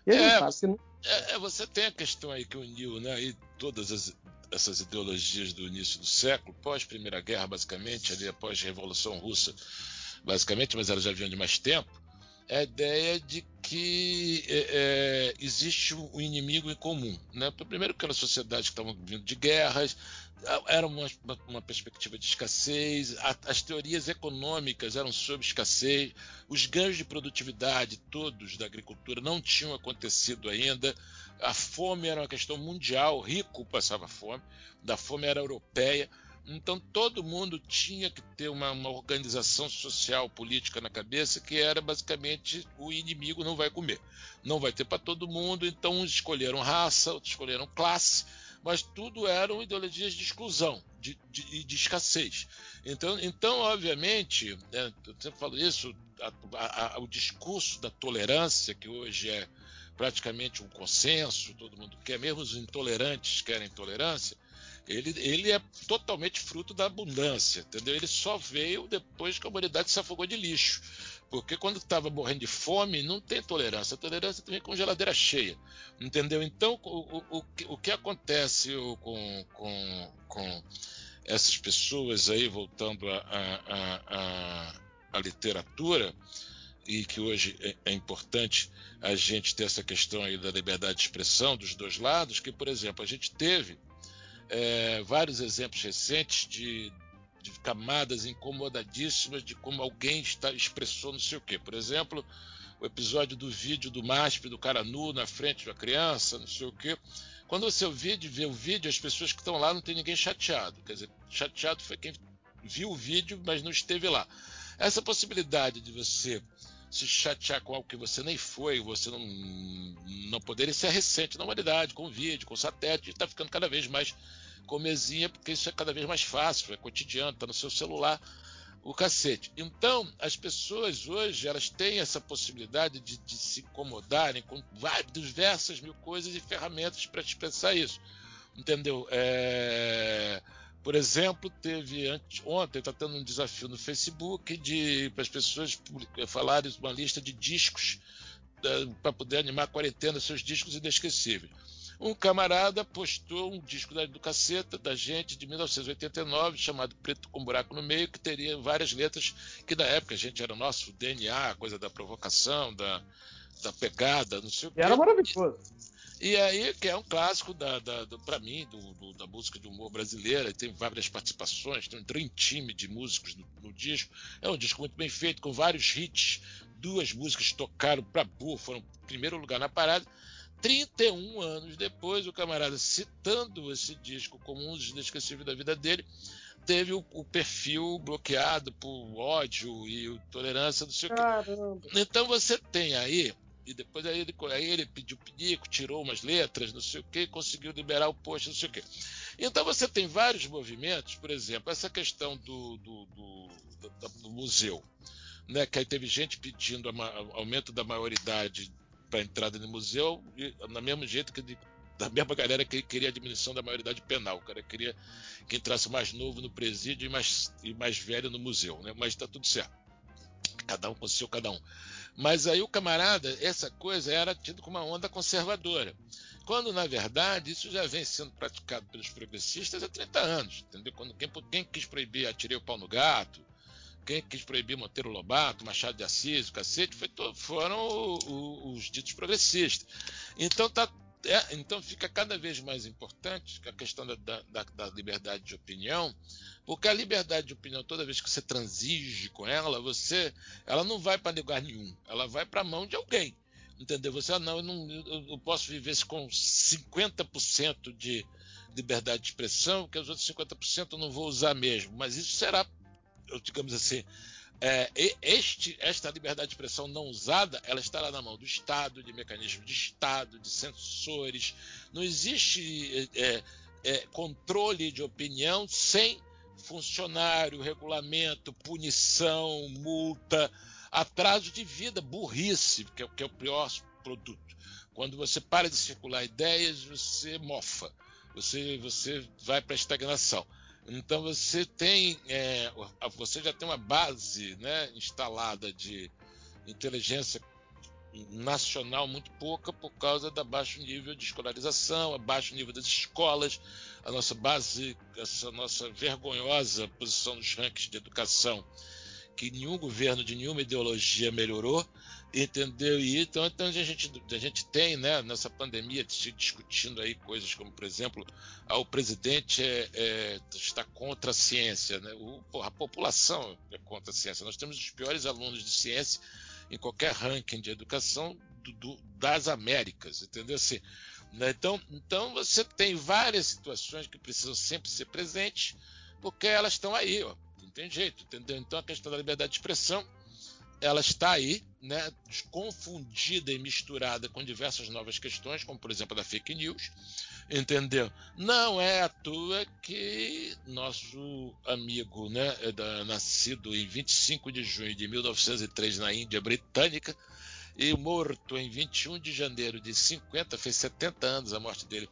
E a é, sabe que não... É, é, você tem a questão aí que uniu né, aí todas as, essas ideologias do início do século, pós Primeira Guerra, basicamente, ali após a Revolução Russa, basicamente, mas elas já vinham de mais tempo, a ideia de que é, é, existe um inimigo em comum. Né? Primeiro, aquelas sociedades que estavam vindo de guerras, era uma, uma perspectiva de escassez, a, as teorias econômicas eram sobre escassez, os ganhos de produtividade todos da agricultura não tinham acontecido ainda, a fome era uma questão mundial, rico passava fome, da fome era europeia. Então todo mundo tinha que ter uma, uma, organização social, política na cabeça, que era basicamente o inimigo não vai comer. Não vai ter para todo mundo, então uns escolheram raça, outros escolheram classe, mas tudo eram ideologias de exclusão, de, de, de escassez. Então, então obviamente, né, eu sempre falo isso, a, a, o discurso da tolerância, que hoje é praticamente um consenso, todo mundo quer, mesmo os intolerantes querem tolerância, ele, ele é totalmente fruto da abundância, entendeu? Ele só veio depois que a humanidade se afogou de lixo. Porque quando estava morrendo de fome, não tem tolerância. A tolerância também com geladeira cheia. Entendeu? Então, o, o, o que acontece com, com, com essas pessoas aí, voltando à literatura, e que hoje é, é, importante a gente ter essa questão aí da liberdade de expressão dos dois lados, que, por exemplo, a gente teve é, vários exemplos recentes de, de, camadas incomodadíssimas de como alguém está, expressou não sei o quê. Por exemplo, o episódio do vídeo do MASP, do cara nu na frente da criança, não sei o quê. Quando você vídeo, vê o vídeo, as pessoas que estão lá não tem ninguém chateado. Quer dizer, chateado foi quem viu o vídeo, mas não esteve lá. Essa possibilidade de você se chatear com algo que você nem foi, você não, não poderia ser recente na humanidade, com vídeo, com satélite, está ficando cada vez mais comezinha, porque isso é cada vez mais fácil, é cotidiano, está no seu celular, o cacete. Então, as pessoas hoje, elas têm essa possibilidade de, de se incomodarem com várias, diversas mil coisas e ferramentas para expressar isso. Entendeu? É por exemplo, teve ontem está tendo um desafio no Facebook de para as pessoas falarem uma lista de discos para poder animar a quarentena, seus discos inesquecíveis. Um camarada postou um disco da, do caceta da gente de 1989 chamado Preto com Buraco no Meio, que teria várias letras que na época a gente era nosso DNA, coisa da provocação, da, da pegada, não sei o que. Era maravilhoso. E aí, que é um clássico da, da, para mim, do, do, da música de humor brasileira, tem várias participações, tem um dream team de músicos no, no, disco. É um disco muito bem feito, com vários hits. Duas músicas tocaram para burro, foram primeiro lugar na parada. 31 anos depois, o camarada, citando esse disco como um dos inesquecíveis da vida dele, teve o, o, perfil bloqueado por ódio e tolerância, não sei o quê. Então você tem aí e depois aí ele, aí ele pediu pinico, tirou umas letras, não sei o que, conseguiu liberar o post, não sei o que. Então você tem vários movimentos, por exemplo, essa questão do, do, do, do, do museu, né, que aí teve gente pedindo aumento da maioridade para entrada no museu, e, na mesmo jeito que de, da mesma galera que queria a diminuição da maioridade penal. O cara queria que entrasse mais novo no presídio e mais, e mais velho no museu, né? mas está tudo certo. Cada um com o seu cada um. Mas aí o camarada, essa coisa era tido como uma onda conservadora. Quando, na verdade, isso já vem sendo praticado pelos progressistas há 30 anos. Entendeu? Quando quem, quem quis proibir Atirei o Pau no Gato, quem quis proibir Monteiro Lobato, Machado de Assis, o cacete, foi, foram os ditos progressistas. Então tá, é, então fica cada vez mais importante a questão da, da, da, liberdade de opinião, porque a liberdade de opinião, toda vez que você transige com ela, você, ela não vai para lugar nenhum, ela vai para a mão de alguém. Entendeu? Você, ah, não, eu, não, eu posso viver com 50% de liberdade de expressão, porque os outros 50% eu não vou usar mesmo. Mas isso será, digamos assim, é, este, esta liberdade de expressão não usada, ela estará na mão do Estado, de mecanismos de Estado, de censores. Não existe é, é, controle de opinião sem funcionário, regulamento, punição, multa, atraso de vida, burrice, que é, que é o pior produto. Quando você para de circular ideias, você mofa, você, você vai para a estagnação. Então você tem, é, você já tem uma base né, instalada de inteligência nacional muito pouca por causa da baixo nível de escolarização, a baixo nível das escolas, a nossa base, essa nossa vergonhosa posição nos rankings de educação, que nenhum governo de nenhuma ideologia melhorou, entendeu? E então, então a, gente, a gente tem, né, nessa pandemia, discutindo aí coisas como, por exemplo, ah, o presidente é, é, está contra a ciência, né? O, a população é contra a ciência. Nós temos os piores alunos de ciência em qualquer ranking de educação do, do, das Américas, entendeu? Assim, né? então, então você tem várias situações que precisam sempre ser presentes, porque elas estão aí, ó, não tem jeito, entendeu? Então a questão da liberdade de expressão ela está aí, né, confundida e misturada com diversas novas questões, como por exemplo a da fake news, entendeu? Não é à toa que nosso amigo, né, é nascido em 25 de junho de 1903 na Índia Britânica e morto em 21 de janeiro de 50, fez 70 anos a morte dele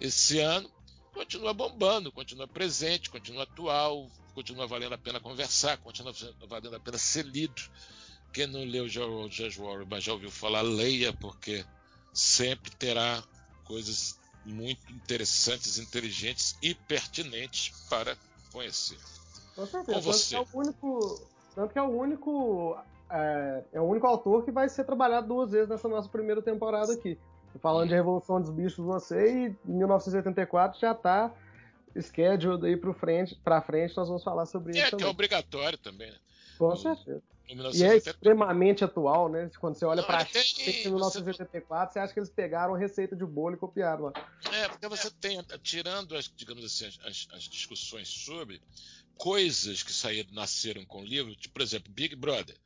esse ano, continua bombando, continua presente, continua atual, continua valendo a pena conversar, continua valendo a pena ser lido. Quem não leu George Orwell, mas já ouviu falar, leia, porque sempre terá coisas muito interessantes, inteligentes e pertinentes para conhecer. Com certeza. Com você. Tanto que é o único, tanto que é o único, é, é, o único autor que vai ser trabalhado duas vezes nessa nossa primeira temporada aqui. Falando de Revolução dos Bichos, você, e 1984 já está scheduled aí para frente, para frente, nós vamos falar sobre é, isso. É, que é obrigatório também, né? Com certeza. E é extremamente atual, né? Quando você olha para tem... 1984, você acha que eles pegaram a receita de bolo e copiaram lá. É, porque você tem, tirando as, digamos assim, as, as discussões sobre coisas que saíram, nasceram com o livro, tipo, por exemplo, Big Brother,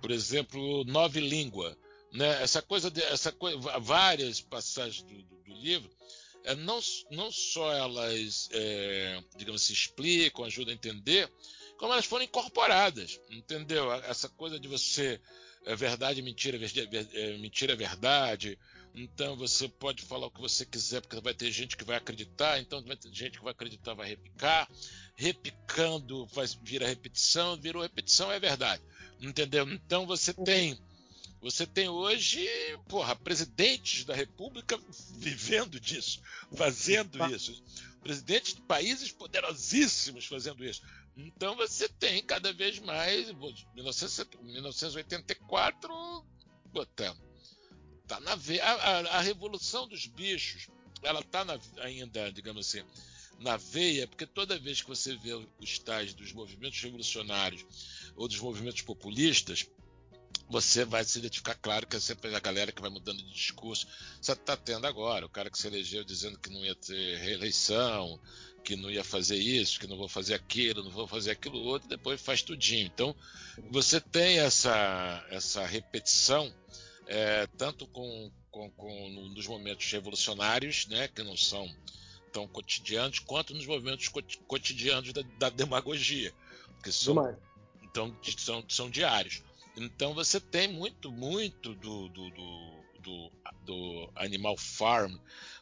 por exemplo, Nove Língua, né? Essa coisa, de, essa coisa, várias passagens do, do, do livro, é, não, não só elas, é, digamos assim, explicam, ajudam a entender, como elas foram incorporadas, entendeu? Essa coisa de você é verdade, mentira, é, mentira, é verdade. Então você pode falar o que você quiser, porque vai ter gente que vai acreditar, então vai ter gente que vai acreditar, vai repicar. Repicando vai, vira repetição, virou repetição, é verdade. Entendeu? Então você tem. Você tem hoje, porra, presidentes da República vivendo disso, fazendo isso. Presidentes de países poderosíssimos fazendo isso. Então você tem cada vez mais. 1984, botando. Tá na veia. A, a, a, revolução dos bichos, ela tá na, ainda, digamos assim, na veia, porque toda vez que você vê os tais dos movimentos revolucionários ou dos movimentos populistas, você vai se identificar, claro, que é sempre a galera que vai mudando de discurso. Você está tendo agora, o cara que se elegeu dizendo que não ia ter reeleição, que não ia fazer isso, que não vou fazer aquilo, não vou fazer aquilo outro, depois faz tudinho. Então, você tem essa, essa repetição, é, tanto com, com, com, nos momentos revolucionários, né, que não são tão cotidianos, quanto nos movimentos cotidianos da, da demagogia, que são, então, são, são diários. Então você tem muito, muito do, do, do, do, do Animal Farm,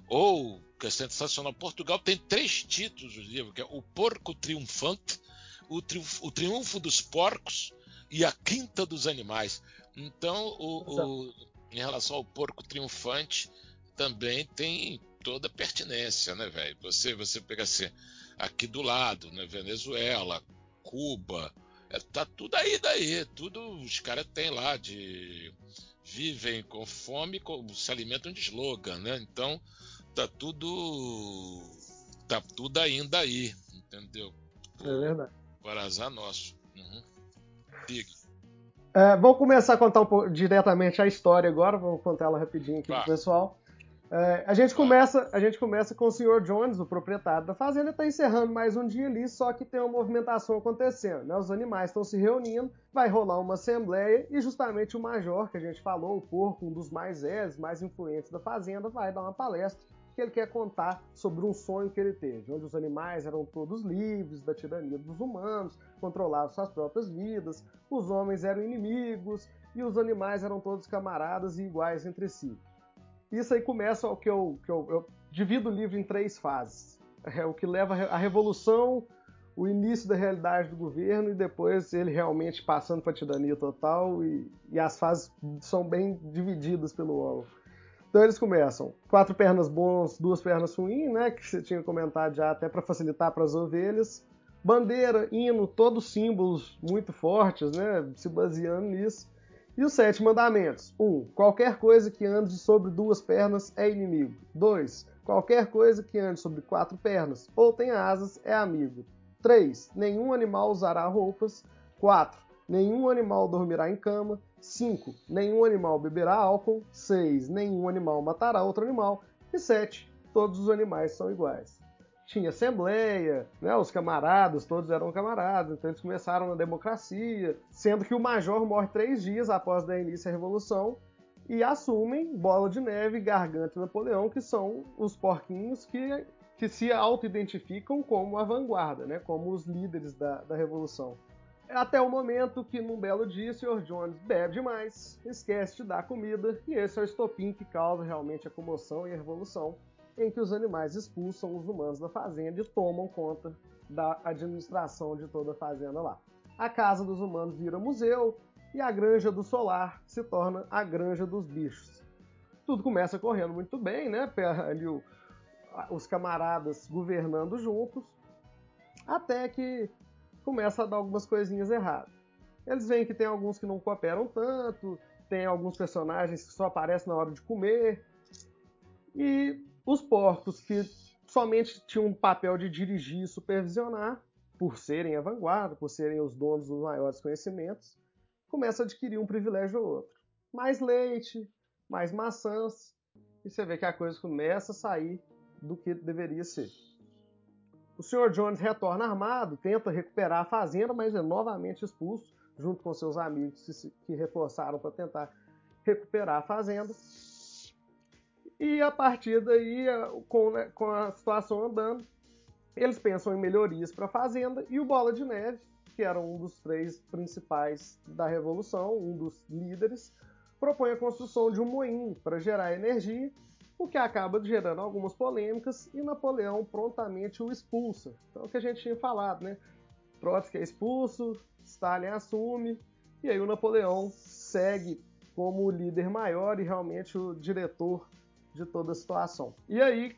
ou, que é sensacional, Portugal tem três títulos do livro, que é O Porco Triunfante, o, triunfo, o Triunfo dos Porcos e A Quinta dos Animais. Então, o, o, em relação ao Porco Triunfante, também tem toda a pertinência, né, velho? Você, você pega assim, aqui do lado, né, Venezuela, Cuba, tá tudo aí daí, tudo os caras têm lá de vivem com fome, se alimentam de slogan, né? Então tá tudo tá tudo ainda aí, entendeu? É verdade. Para azar nosso. Uhum. Diga. É, vamos começar a contar um pouco, diretamente a história agora, vamos contar ela rapidinho aqui pro pessoal. É, a, gente começa, a gente começa com o Sr. Jones, o proprietário da fazenda, está encerrando mais um dia ali, só que tem uma movimentação acontecendo. Né? Os animais estão se reunindo, vai rolar uma assembleia e justamente o major, que a gente falou, o porco, um dos mais velhos, mais influentes da fazenda, vai dar uma palestra que ele quer contar sobre um sonho que ele teve, onde os animais eram todos livres da tirania dos humanos, controlavam suas próprias vidas, os homens eram inimigos e os animais eram todos camaradas e iguais entre si. Isso aí começa o que eu, que eu, eu divido o livro em três fases. É o que leva a revolução, o início da realidade do governo e depois ele realmente passando para a tirania total e, e, as fases são bem divididas pelo óleo. Então eles começam quatro pernas bons, duas pernas ruins, né, que você tinha comentado já até para facilitar para as ovelhas. Bandeira, hino, todos símbolos muito fortes, né, se baseando nisso. E os sete mandamentos. 1. Um, qualquer coisa que ande sobre duas pernas é inimigo. 2. Qualquer coisa que ande sobre quatro pernas ou tenha asas é amigo. 3. Nenhum animal usará roupas. 4. Nenhum animal dormirá em cama. 5. Nenhum animal beberá álcool. 6. Nenhum animal matará outro animal. E 7. Todos os animais são iguais. Tinha assembleia, né, os camaradas, todos eram camaradas, então eles começaram na democracia, sendo que o major morre três dias após dar início à Revolução, e assumem Bola de Neve, Garganta e Napoleão, que são os porquinhos que, que se auto-identificam como a vanguarda, né, como os líderes da, da Revolução. Até o momento que, num belo dia, o Sr. Jones bebe demais, esquece de dar comida, e esse é o estopim que causa realmente a comoção e a revolução, em que os animais expulsam os humanos da fazenda e tomam conta da administração de toda a fazenda lá. A casa dos humanos vira museu, e a Granja do Solar se torna a Granja dos Bichos. Tudo começa correndo muito bem, né? Ali o, os camaradas governando juntos, até que começa a dar algumas coisinhas erradas. Eles veem que tem alguns que não cooperam tanto, tem alguns personagens que só aparecem na hora de comer, e os porcos que somente tinham um papel de dirigir e supervisionar, por serem a vanguarda, por serem os donos dos maiores conhecimentos, começa a adquirir um privilégio ou outro. Mais leite, mais maçãs, e você vê que a coisa começa a sair do que deveria ser. O Sr. Jones retorna armado, tenta recuperar a fazenda, mas é novamente expulso, junto com seus amigos que reforçaram para tentar recuperar a fazenda. E a partir daí, com, né, com a situação andando, eles pensam em melhorias para a fazenda e o Bola de Neve que era um dos três principais da Revolução, um dos líderes, propõe a construção de um moinho para gerar energia, o que acaba gerando algumas polêmicas e Napoleão prontamente o expulsa. Então, é o que a gente tinha falado, né? Trotsky é expulso, Stalin assume, e aí o Napoleão segue como o líder maior e realmente o diretor de toda a situação. E aí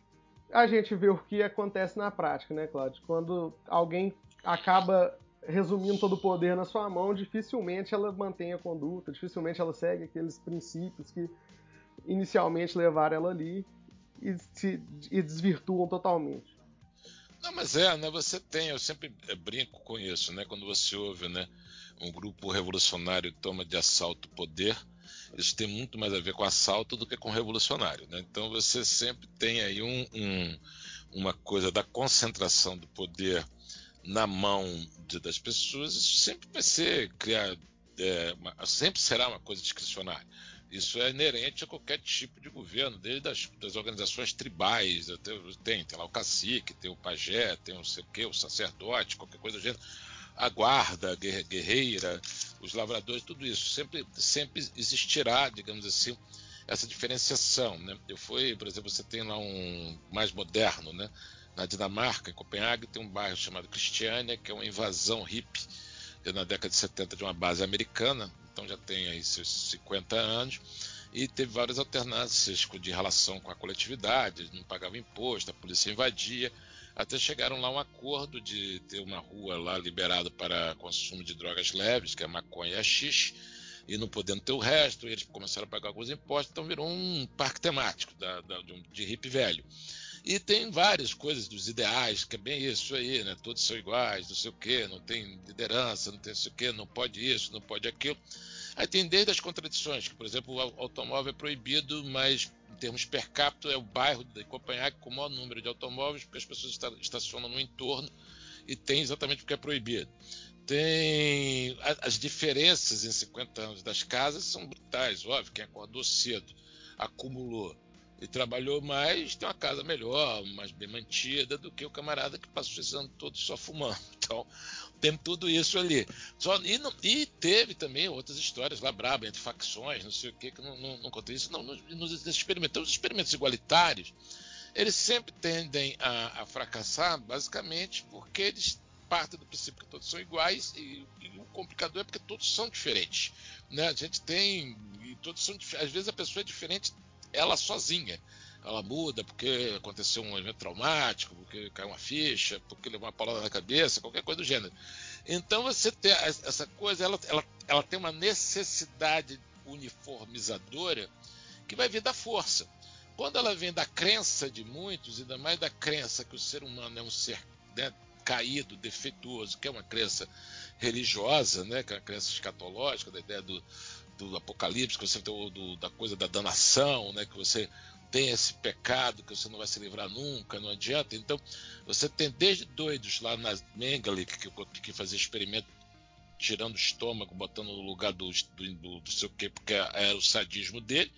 a gente vê o que acontece na prática, né, Cláudio? Quando alguém acaba resumindo todo o poder na sua mão, dificilmente ela mantém a conduta, dificilmente ela segue aqueles princípios que inicialmente levaram ela ali e, se, e desvirtuam totalmente. Não, mas é, né? Você tem, eu sempre eh, brinco com isso, né? Quando você ouve, né? Um grupo revolucionário toma de assalto o poder, isso tem muito mais a ver com assalto do que com revolucionário, né? Então você sempre tem aí um, um, uma coisa da concentração do poder na mão de, das pessoas, isso sempre vai ser criar, é, uma, sempre será uma coisa discricionária. Isso é inerente a qualquer tipo de governo, desde as das organizações tribais, até, tem, tem lá o cacique, tem o pajé, tem o sei o, o sacerdote, qualquer coisa do gênero, a guarda guerreira, os lavradores, tudo isso sempre, sempre existirá, digamos assim, essa diferenciação. Né? Eu fui, por exemplo, você tem lá um mais moderno, né? na Dinamarca, em Copenhague, tem um bairro chamado Christiania, que é uma invasão hippie na década de 70 de uma base americana, então já tem aí seus 50 anos, e teve várias alternâncias de relação com a coletividade, não pagava imposto, a polícia invadia, até chegaram lá a um acordo de ter uma rua lá liberada para consumo de drogas leves, que é maconha e haxixe, e não podendo ter o resto, eles começaram a pagar alguns impostos, então virou um parque temático da, da, de, um, de hippie velho. E tem várias coisas dos ideais, que é bem isso aí, né? Todos são iguais, não sei o quê, não tem liderança, não tem sei o quê, não pode isso, não pode aquilo. Aí tem desde as contradições, que, por exemplo, o automóvel é proibido, mas em termos per capita é o bairro de Copenhague com o maior número de automóveis, porque as pessoas estacionam no entorno e tem exatamente porque é proibido. Tem as diferenças em 50 anos das casas são brutais, óbvio, quem acordou cedo acumulou e trabalhou mais, tem uma casa melhor, mais bem mantida do que o camarada que passou esse ano todo só fumando. [LAUGHS] Então, tem tudo isso ali. Só, e, não, e, teve também outras histórias lá braba, entre facções, não sei o que, que não, não, não contei isso. Não, nos, nos experimentos, os experimentos igualitários, eles sempre tendem a, a, fracassar, basicamente porque eles partem do princípio que todos são iguais e, e o complicador é porque todos são diferentes. Né? A gente tem. Todos são Às vezes a pessoa é diferente ela sozinha. Ela muda porque aconteceu um evento traumático, porque caiu uma ficha, porque levou uma palavra na cabeça, qualquer coisa do gênero. Então você tem essa coisa, ela, ela, ela tem uma necessidade uniformizadora que vai vir da força. Quando ela vem da crença de muitos, ainda mais da crença que o ser humano é um ser né, caído, defeituoso, que é uma crença religiosa, né, que é uma crença escatológica, da ideia do, do apocalipse, que você tem do, da coisa da danação, né, que você tem esse pecado que você não vai se livrar nunca, não adianta. Então, você tem desde doidos lá na Mengele que, que, que fazia experimento tirando o estômago, botando no lugar do, do, do, do seu que, porque era o sadismo dele,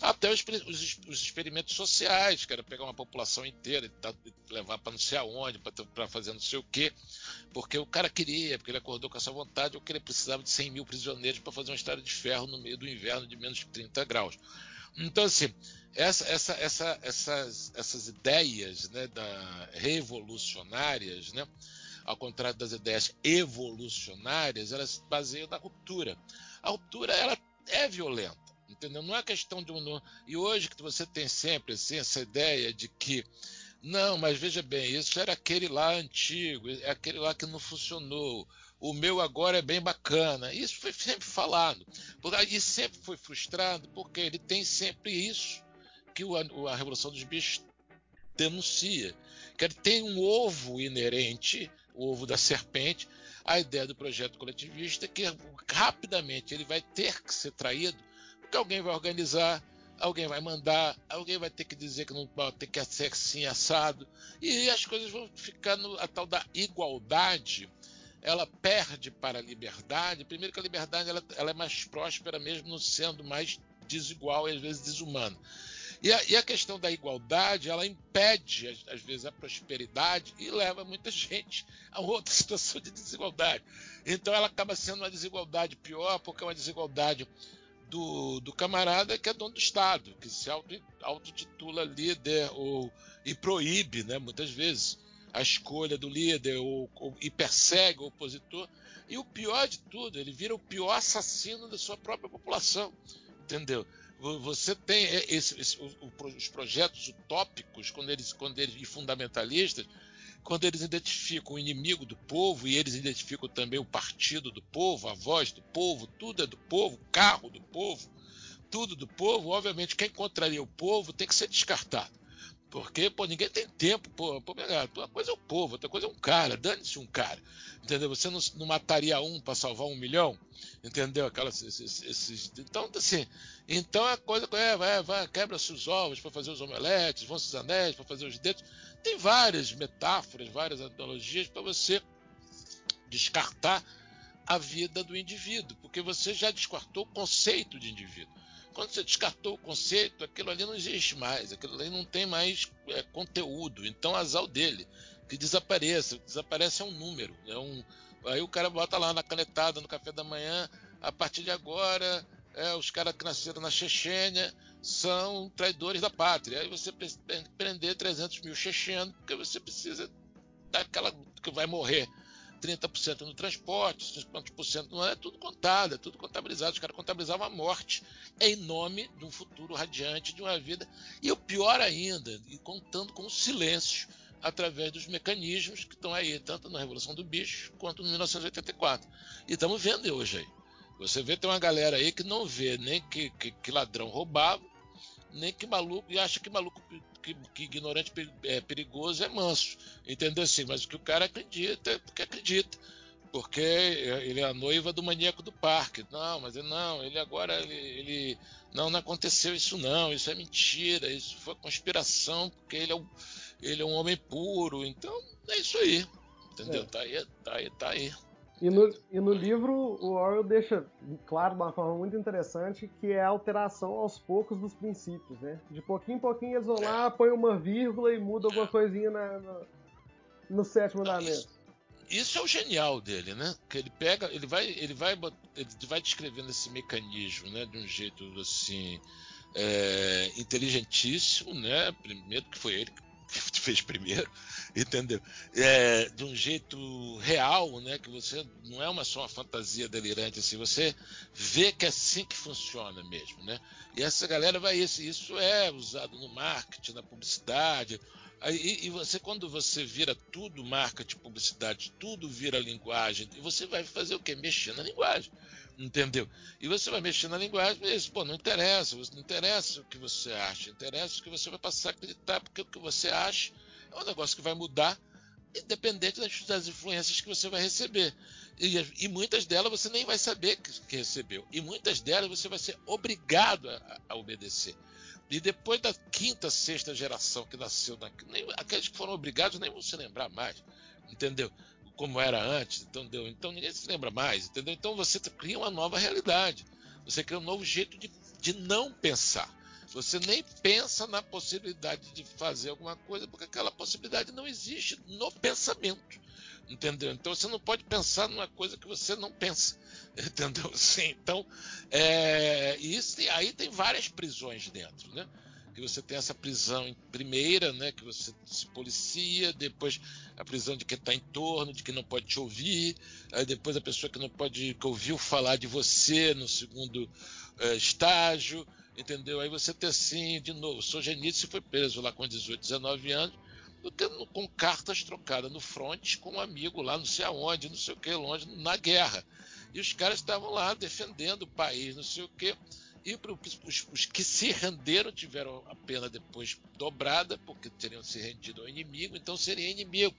até os, os, os, experimentos sociais, que era pegar uma população inteira e levar para não sei aonde, para fazer não sei o quê, porque o cara queria, porque ele acordou com essa vontade, ou que ele precisava de 100 mil prisioneiros para fazer uma estrada de ferro no meio do inverno de menos de 30 graus. Então, assim, essa, essa, essa, essas, essas ideias né, da, revolucionárias, né, ao contrário das ideias evolucionárias, elas se baseiam na ruptura. A ruptura ela é violenta entendeu? Não é questão de um. E hoje que você tem sempre assim, essa ideia de que. Não, mas veja bem, isso era aquele lá antigo, é aquele lá que não funcionou. O meu agora é bem bacana. Isso foi sempre falado. E sempre foi frustrado, porque ele tem sempre isso que a Revolução dos Bichos denuncia. Que ele tem um ovo inerente, o ovo da serpente, a ideia do projeto coletivista, que rapidamente ele vai ter que ser traído porque alguém vai organizar, alguém vai mandar, alguém vai ter que dizer que não pode ter que ser assim assado. E as coisas vão ficar no, a tal da igualdade. Ela perde para a liberdade. Primeiro que a liberdade ela, ela é mais próspera mesmo sendo mais desigual e às vezes desumana. E a, e a, questão da igualdade, ela impede, às, às, vezes, a prosperidade e leva muita [LAUGHS] gente a outra situação de desigualdade. Então, ela acaba sendo uma desigualdade pior, porque é uma desigualdade do, do camarada que é dono do Estado, que se autotitula líder ou, e proíbe, né, muitas vezes, a escolha do líder ou, ou, e persegue o opositor. E o pior de tudo, ele vira o pior assassino da sua própria população. Entendeu? Você tem esse, esse, os projetos utópicos, quando eles, quando eles, e fundamentalistas, quando eles identificam o inimigo do povo e eles identificam também o partido do povo, a voz do povo, tudo é do povo, o carro do povo, tudo do povo, obviamente quem contraria o povo tem que ser descartado. Porque, pô, ninguém tem tempo, pô, pô uma coisa é o povo, outra coisa é um cara, dane-se um cara, entendeu? Você não, não mataria um para salvar um milhão, entendeu? Aquelas, esses, esses, então, assim, então a coisa é, vai, vai, quebra-se os ovos para fazer os omeletes, vão-se os anéis para fazer os dedos, tem várias metáforas, várias analogias para você descartar a vida do indivíduo, porque você já descartou o conceito de indivíduo. Quando você descartou o conceito, aquilo ali não existe mais, aquilo ali não tem mais é, conteúdo. Então, azar dele, que desapareça. Desaparece é um número. É um, aí o cara bota lá na canetada, no café da manhã, a partir de agora, é, os caras que nasceram na Chechênia são traidores da pátria. Aí você prender 300 mil chechenos, porque você precisa daquela que vai morrer 30% no transporte, 50% não é tudo contado, é tudo contabilizado. Os caras contabilizavam a morte em nome de um futuro radiante, de uma vida. E o pior ainda, e contando com o silêncio através dos mecanismos que estão aí, tanto na Revolução do Bicho quanto no 1984. E estamos vendo hoje aí. Você vê, tem uma galera aí que não vê nem que, que, que ladrão roubava, nem que maluco, e acha que maluco que, que, ignorante é perigoso é manso. Entendeu assim? Mas o que o cara acredita é porque acredita. Porque ele é a noiva do maníaco do parque. Não, mas ele não, ele agora ele, ele não, não aconteceu isso não, isso é mentira, isso foi conspiração, porque ele é um, ele é um homem puro. Então é isso aí. Entendeu? É. Tá aí, tá aí, tá aí. E no, e no livro, o Orwell deixa claro de uma forma muito interessante que é a alteração aos poucos dos princípios, né? De pouquinho em pouquinho eles vão lá, uma vírgula e muda alguma coisinha na, no sétimo mandamento. Isso é o genial dele, né? Que ele pega, ele vai, ele vai, ele vai descrevendo esse mecanismo, né? De um jeito assim é, inteligentíssimo, né? Primeiro que foi ele que [LAUGHS] fez primeiro, entendeu? É, de um jeito real, né? Que você não é uma só uma fantasia delirante, assim, você vê que é assim que funciona mesmo, né? E essa galera vai isso, isso é usado no marketing, na publicidade. Aí, e você, quando você vira tudo marketing, publicidade, tudo vira linguagem, e você vai fazer o quê? Mexer na linguagem entendeu? E você vai mexer na linguagem e isso, pô, não interessa, não interessa o que você acha, interessa o que você vai passar a acreditar, porque o que você acha é um negócio que vai mudar, independente das, das influências que você vai receber. E, e, muitas delas você nem vai saber que, que, recebeu. E muitas delas você vai ser obrigado a, a obedecer. E depois da quinta, sexta geração que nasceu, na, nem, aqueles que foram obrigados nem vão se lembrar mais. Entendeu? Como era antes, entendeu? Então ninguém se lembra mais, entendeu? Então você cria uma nova realidade. Você cria um novo jeito de, de não pensar. Você nem pensa na possibilidade de fazer alguma coisa, porque aquela possibilidade não existe no pensamento. Entendeu? Então você não pode pensar numa coisa que você não pensa. [LAUGHS] Entendeu? Sim, então, é, isso, aí tem várias prisões dentro, né? Que você tem essa prisão em primeira, né, que você se policia, depois a prisão de quem está em torno, de quem não pode te ouvir, aí depois a pessoa que não pode que ouviu falar de você no segundo é, estágio, entendeu? Aí você tem assim, de novo, Solzhenitsyn foi preso lá com 18, 19 anos, com cartas trocadas no front com um amigo lá, não sei aonde, não sei o que, longe, na guerra. E os caras estavam lá defendendo o país, não sei o que. E os, os, que se renderam tiveram a pena depois dobrada, porque teriam se rendido ao inimigo, então seria inimigo.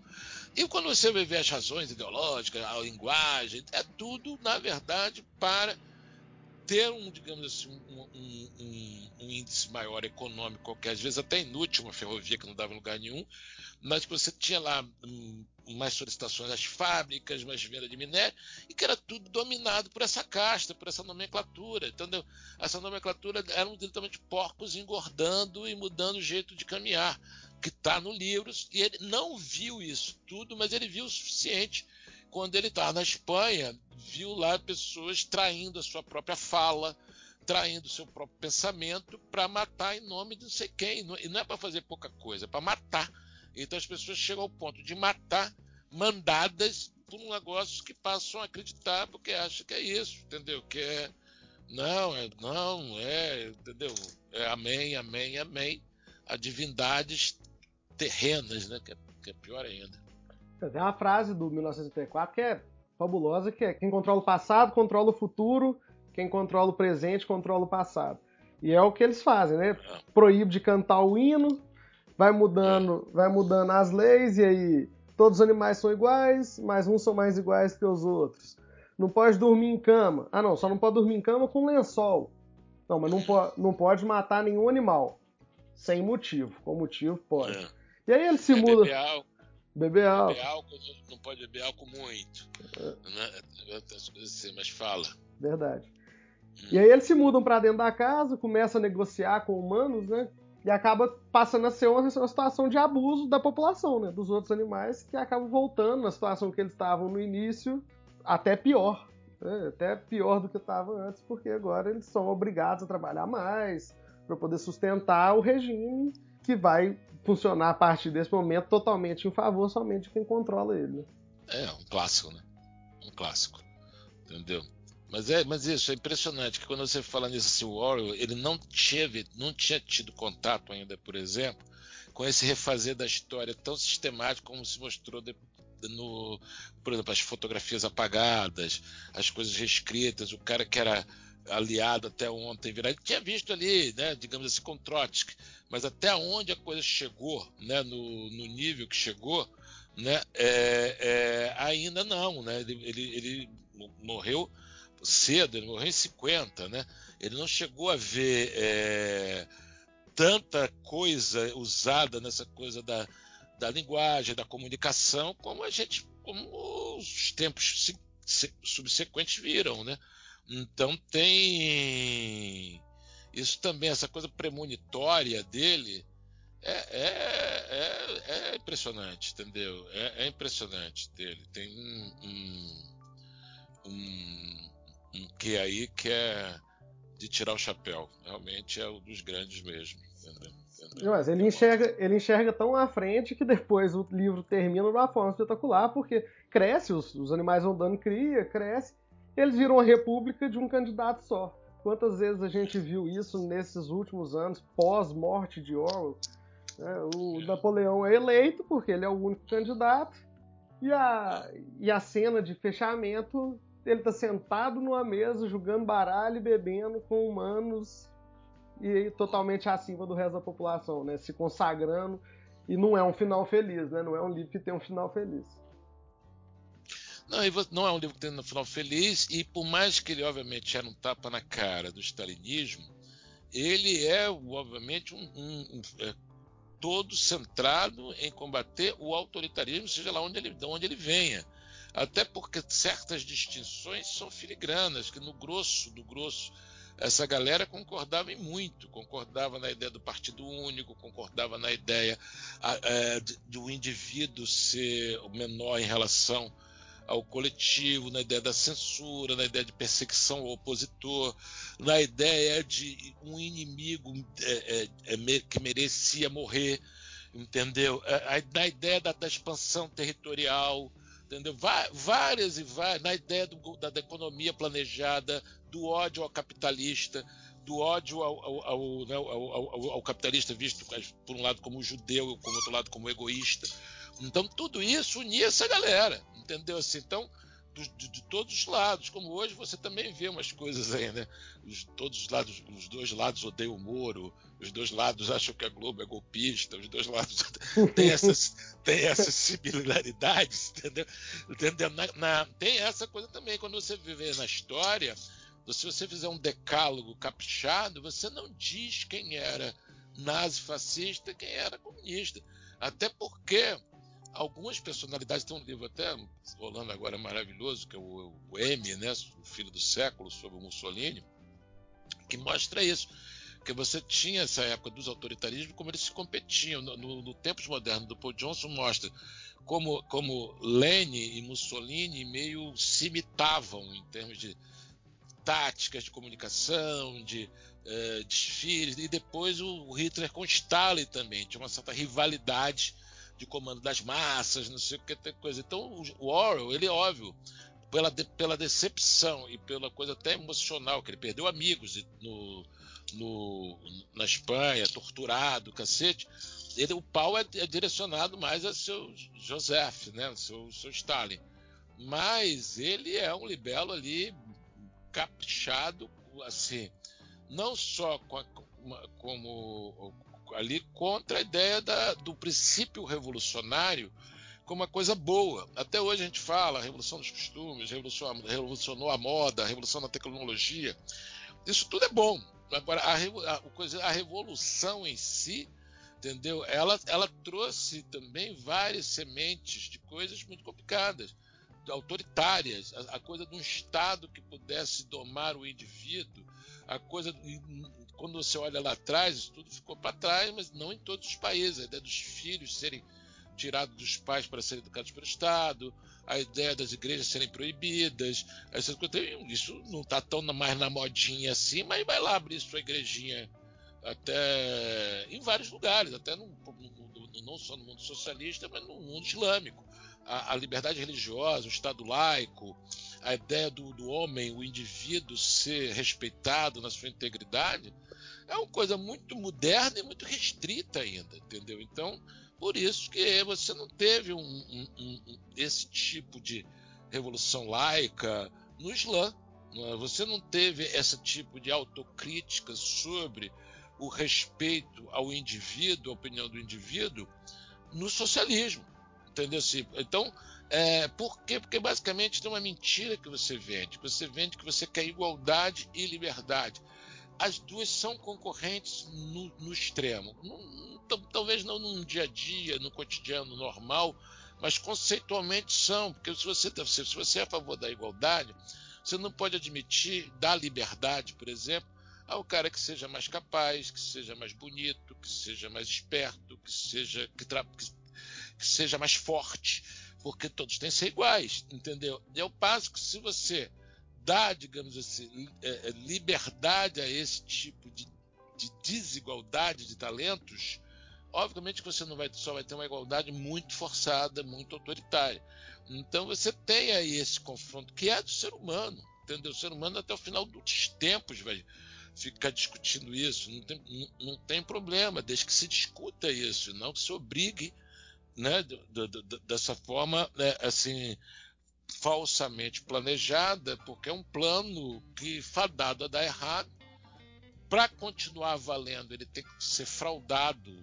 E quando você ver as razões ideológicas, a linguagem, é tudo, na verdade, para ter um, digamos assim, um, um, um, índice maior econômico, qualquer, às vezes até inútil, uma ferrovia que não dava lugar nenhum, mas que você tinha lá mais solicitações às fábricas, mais venda de minério, e que era tudo dominado por essa casta, por essa nomenclatura, entendeu? Essa nomenclatura eram literalmente porcos engordando e mudando o jeito de caminhar, que está no livro, e ele não viu isso tudo, mas ele viu o suficiente. Quando ele estava na Espanha, viu lá pessoas traindo a sua própria fala, traindo o seu próprio pensamento para matar em nome de não sei quem. E não é para fazer pouca coisa, é para matar então as pessoas chegam ao ponto de matar mandadas por um negócio que passam a acreditar porque acham que é isso, entendeu? Que é não, é não, é, entendeu? É amém, amém, amém. A divindades terrenas, né? Que é, que é pior ainda. Tem uma frase do 1984 que é fabulosa, que é quem controla o passado controla o futuro, quem controla o presente controla o passado. E é o que eles fazem, né? É. Proíbe de cantar o hino, vai mudando, vai mudando as leis e aí todos os animais são iguais, mas uns são mais iguais que os outros. Não pode dormir em cama. Ah, não, só não pode dormir em cama com lençol. Não, mas não, po não pode matar nenhum animal. Sem motivo. Com motivo, pode. É. E aí ele se é muda. Beber álcool. Beber álcool. Álcool. Não pode beber álcool muito. É. Né? As coisas assim, mas fala. Verdade. Hum. E aí eles se mudam para dentro da casa, começam a negociar com humanos, né? e acaba passando a ser uma, uma, situação de abuso da população, né, dos outros animais, que acabam voltando na situação que eles estavam no início, até pior. Né, até pior do que estava antes, porque agora eles são obrigados a trabalhar mais para poder sustentar o regime que vai funcionar a partir desse momento totalmente em favor somente de quem controla ele. Né? É, um clássico, né? Um clássico. Entendeu? Mas é, mas isso é impressionante que quando você fala nisso, assim, o Orwell, ele não tinha, não tinha tido contato ainda, por exemplo, com esse refazer da história tão sistemático como se mostrou de, no, por exemplo, as fotografias apagadas, as coisas reescritas, o cara que era aliado até ontem virar, ele tinha visto ali, né, digamos assim, com Trotsky, mas até onde a coisa chegou, né, no, no nível que chegou, né, é, é, ainda não, né, ele, ele, ele morreu cedo, ele morreu em 50, né? Ele não chegou a ver é, tanta coisa usada nessa coisa da, da linguagem, da comunicação, como a gente, como os tempos subsequentes viram, né? Então tem isso também, essa coisa premonitória dele é, é, é, é impressionante, entendeu? É, é, impressionante dele. Tem um, um, um, um que aí que é de tirar o chapéu. Realmente é um dos grandes mesmo. Entendeu? entendeu? Mas ele enxerga, ele enxerga tão à frente que depois o livro termina de uma forma espetacular, porque cresce, os, os animais vão dando cria, cresce, eles viram uma república de um candidato só. Quantas vezes a gente viu isso nesses últimos anos, pós-morte de Orwell? É, o Napoleão é eleito porque ele é o único candidato, e a, e a cena de fechamento, ele está sentado numa mesa jogando baralho e bebendo com humanos e totalmente acima do resto da população, né? Se consagrando. E não é um final feliz, né? Não é um livro que tem um final feliz. Não, não é um livro que tem um final feliz, e por mais que ele, obviamente, era um tapa na cara do stalinismo, ele é, obviamente, um, um, um é, todo centrado em combater o autoritarismo, seja lá onde ele, de onde ele venha. Até porque certas distinções são filigranas, que no grosso, do grosso, essa galera concordava em muito, concordava na ideia do partido único, concordava na ideia é, do indivíduo ser menor em relação ao coletivo, na ideia da censura, na ideia de perseguição ao opositor, na ideia de um inimigo é, é, é que merecia morrer, entendeu? É, na ideia da, da expansão territorial, entendeu? Várias e várias, na ideia do, da, da, economia planejada, do ódio ao capitalista, do ódio ao, ao, ao, né, ao, capitalista visto por um lado como judeu, por outro lado como egoísta. Então tudo isso unia essa galera, entendeu? Assim, então, de, de, todos os lados, como hoje você também vê umas coisas aí, né? Os, todos os lados, os dois lados odeiam o Moro, os dois lados acham que a Globo é golpista, os dois lados [LAUGHS] têm essas, tem essas similaridades, entendeu? entendeu? Na, na, tem essa coisa também, quando você viver na história, se você fizer um decálogo caprichado, você não diz quem era nazi-fascista quem era comunista. Até porque algumas personalidades, tem um livro até rolando agora maravilhoso, que é o, o M, né, o filho do século, sobre o Mussolini, que mostra isso. Que você tinha essa época dos autoritarismos, como eles se competiam. No, no, no tempos modernos do Paul Johnson mostra como, como Lenin e Mussolini meio se imitavam em termos de táticas de comunicação, de uh, desfiles, e depois o Hitler com Stalin também, tinha uma certa rivalidade de comando das massas, não sei o que, tem coisa. Então o Orwell, ele é óbvio, pela, de, pela decepção e pela coisa até emocional, que ele perdeu amigos no, no, na Espanha, torturado, cacete, ele, o pau é, é direcionado mais a seu Joseph, né, seu, seu Stalin. Mas ele é um libelo ali caprichado, assim, não só com a, como ali contra a ideia da, do princípio revolucionário como uma coisa boa. Até hoje a gente fala revolução dos costumes, revolucionou a moda, a revolução da tecnologia. Isso tudo é bom. Agora, a, a, a revolução em si, entendeu? Ela, ela trouxe também várias sementes de coisas muito complicadas, autoritárias, a, a coisa de um Estado que pudesse domar o indivíduo, a coisa quando você olha lá atrás, isso tudo ficou para trás, mas não em todos os países. A ideia dos filhos serem tirados dos pais para serem educados pelo Estado, a ideia das igrejas serem proibidas, essas coisas. Isso não está tão mais na modinha assim, mas vai lá abrir sua igrejinha até em vários lugares, até no, no, não só no mundo socialista, mas no mundo islâmico. A, a liberdade religiosa, o Estado laico, a ideia do, do homem, o indivíduo ser respeitado na sua integridade, é uma coisa muito moderna e muito restrita ainda, entendeu? Então, por isso que você não teve um, um, um, esse tipo de revolução laica no Islã. É? Você não teve esse tipo de autocrítica sobre o respeito ao indivíduo, a opinião do indivíduo, no socialismo. Entendeu? Então, é, por quê? Porque basicamente tem uma mentira que você vende. Você vende que você quer igualdade e liberdade as duas são concorrentes no, no extremo. talvez não num dia a dia, no cotidiano normal, mas conceitualmente são, porque se você, se você é a favor da igualdade, você não pode admitir dar liberdade, por exemplo, ao cara que seja mais capaz, que seja mais bonito, que seja mais esperto, que seja que, que, que seja mais forte, porque todos têm que ser iguais, entendeu? E é o passo que se você dá, digamos assim, é, é, liberdade a esse tipo de, de desigualdade de talentos, obviamente que você não vai só vai ter uma igualdade muito forçada, muito autoritária. Então você tem aí esse confronto que é do ser humano, entendeu? O ser humano até o final dos tempos vai ficar discutindo isso, não tem, não, tem problema, desde que se discuta isso, não que se obrigue, né, dessa forma, né, assim, falsamente planejada, porque é um plano que fadado a dar errado. Para continuar valendo, ele tem que ser fraudado,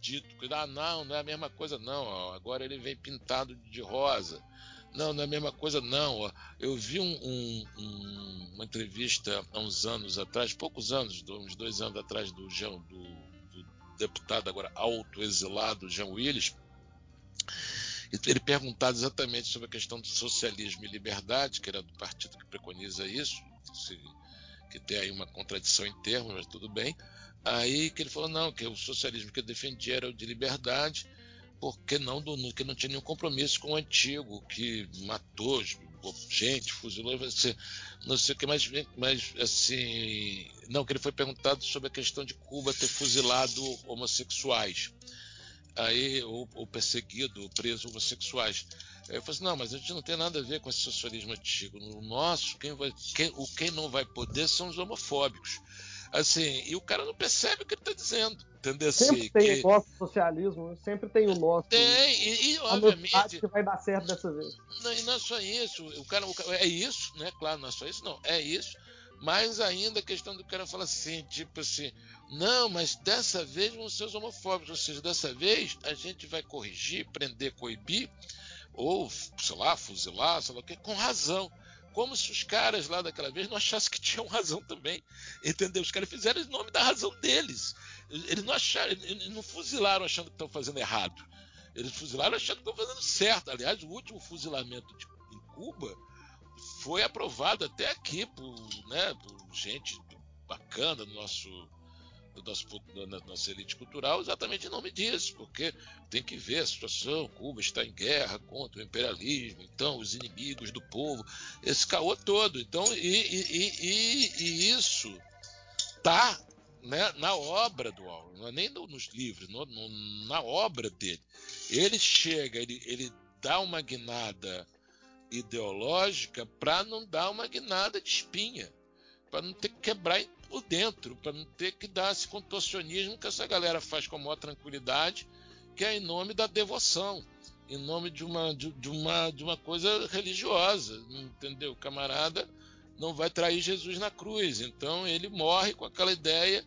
dito que ah, não, não é a mesma coisa, não. Agora ele vem pintado de rosa. Não, não é a mesma coisa, não. Eu vi um, um, um, uma entrevista há uns anos atrás, poucos anos, uns dois anos atrás, do, Jean, do, do deputado agora autoexilado Jean Willis, ele perguntado exatamente sobre a questão do socialismo e liberdade, que era do partido que preconiza isso, que tem aí uma contradição em termos, mas tudo bem. Aí que ele falou, não, que o socialismo que eu defendia era o de liberdade, porque não do que não tinha nenhum compromisso com o antigo, que matou gente, fuzilou, não sei o que, mas, mas assim, não, que ele foi perguntado sobre a questão de Cuba ter fuzilado homossexuais aí ou, ou perseguido, ou preso homossexuais. Aí eu falei assim, não, mas a gente não tem nada a ver com esse socialismo antigo. No nosso, quem vai, quem, o quem não vai poder são os homofóbicos. Assim, e o cara não percebe o que ele está dizendo. Entendeu? Sempre assim, tem que... o nosso socialismo, sempre tem o nosso. Tem, e, e obviamente. que vai dar certo dessa vez. Não, e não é só isso. O cara, o cara, é isso, né? Claro, não é só isso, não. É isso. Mas ainda a questão do cara falar assim, tipo assim, não, mas dessa vez vão ser os homofóbicos, ou seja, dessa vez a gente vai corrigir, prender, coibir, ou, sei lá, fuzilar, sei lá o quê, com razão. Como se os caras lá daquela vez não achassem que tinham [LAUGHS] razão também. Entendeu? Os caras fizeram em nome da razão deles. Eles não acharam, eles não fuzilaram achando que estão fazendo errado. Eles fuzilaram achando que estão fazendo certo. Aliás, o último fuzilamento de, em Cuba foi aprovado até aqui por, né, por gente bacana do nosso, do nosso, da nossa elite cultural exatamente em nome disso, porque tem que ver a situação, Cuba está em guerra contra o imperialismo, então os inimigos do povo, esse caô todo. Então, e, e, e, e isso tá né, na obra do Orwell, não é nem no, nos livros, no, no, na obra dele. Ele chega, ele, ele dá uma guinada ideológica para não dar uma guinada de espinha, para não ter que quebrar por dentro, para não ter que dar esse contorcionismo que essa galera faz com a maior tranquilidade, que é em nome da devoção, em nome de uma, de, de uma, de uma coisa religiosa, entendeu? O camarada não vai trair Jesus na cruz, então ele morre com aquela ideia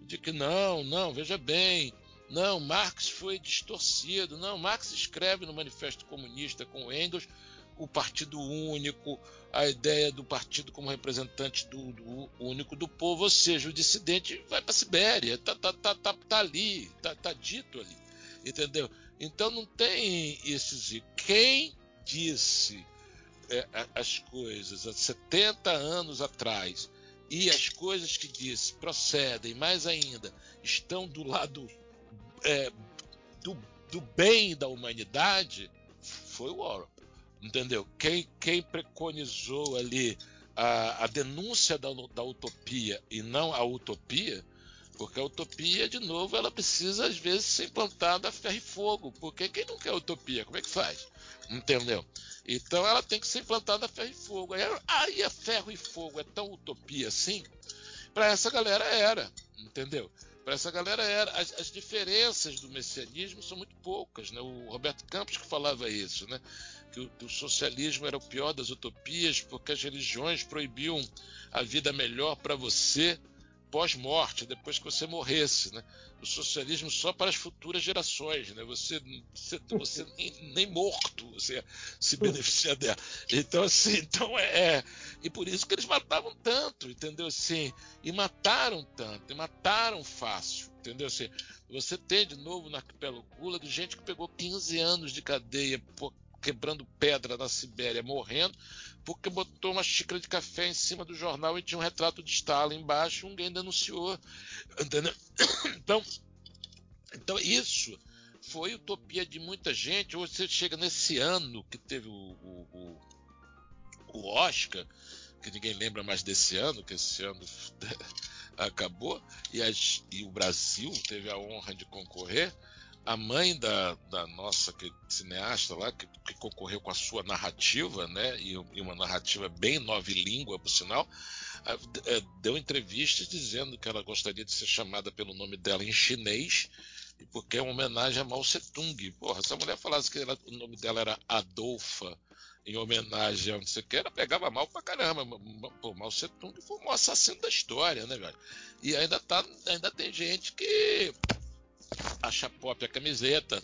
de que não, não, veja bem, não, Marx foi distorcido, não, Marx escreve no Manifesto Comunista com Engels o partido único, a ideia do partido como representante do, do único do povo, ou seja, o dissidente vai para a Sibéria, tá, tá, tá, tá, tá ali, tá, tá dito ali, entendeu? Então não tem esses. Quem disse é, as coisas há 70 anos atrás e as coisas que disse procedem, mais ainda, estão do lado é, do, do bem da humanidade, foi o Orwell. Entendeu? Quem, quem preconizou ali a, a denúncia da, da utopia e não a utopia, porque a utopia, de novo, ela precisa às vezes ser implantada a ferro e fogo. Porque quem não quer utopia, como é que faz? Entendeu? Então ela tem que ser implantada a ferro e fogo. Aí, aí a ferro e fogo é tão utopia assim? Para essa galera era, entendeu? Para essa galera era. As, as, diferenças do messianismo são muito poucas. Né? O Roberto Campos que falava isso, né? Que o, que o socialismo era o pior das utopias porque as religiões proibiam a vida melhor para você pós-morte, depois que você morresse, né? O socialismo só para as futuras gerações, né? Você, você, você [LAUGHS] nem, nem, morto você se beneficia dela. Então assim, então é, é, e por isso que eles matavam tanto, entendeu? Assim, e mataram tanto, e mataram fácil, entendeu? Assim, você tem de novo na Pelocula de gente que pegou 15 anos de cadeia por, quebrando pedra na Sibéria, morrendo porque botou uma xícara de café em cima do jornal e tinha um retrato de Stalin embaixo ninguém denunciou. [COUGHS] Então, então isso foi utopia de muita gente. Você chega nesse ano que teve o, o, o Oscar, que ninguém lembra mais desse ano, que esse ano [LAUGHS] acabou, e, as, e o Brasil teve a honra de concorrer a mãe da, da nossa cineasta lá, que, que, concorreu com a sua narrativa, né, e, e uma narrativa bem nove língua, por sinal, é, deu entrevistas dizendo que ela gostaria de ser chamada pelo nome dela em chinês, porque é uma homenagem a Mao Tse-tung. Porra, se a mulher falasse que ela, o nome dela era Adolfa, em homenagem a não sei o que, ela pegava mal pra caramba. Pô, Mao Tse-tung foi um assassino da história, né, velho? E ainda, tá, ainda tem gente que acha pop a camiseta,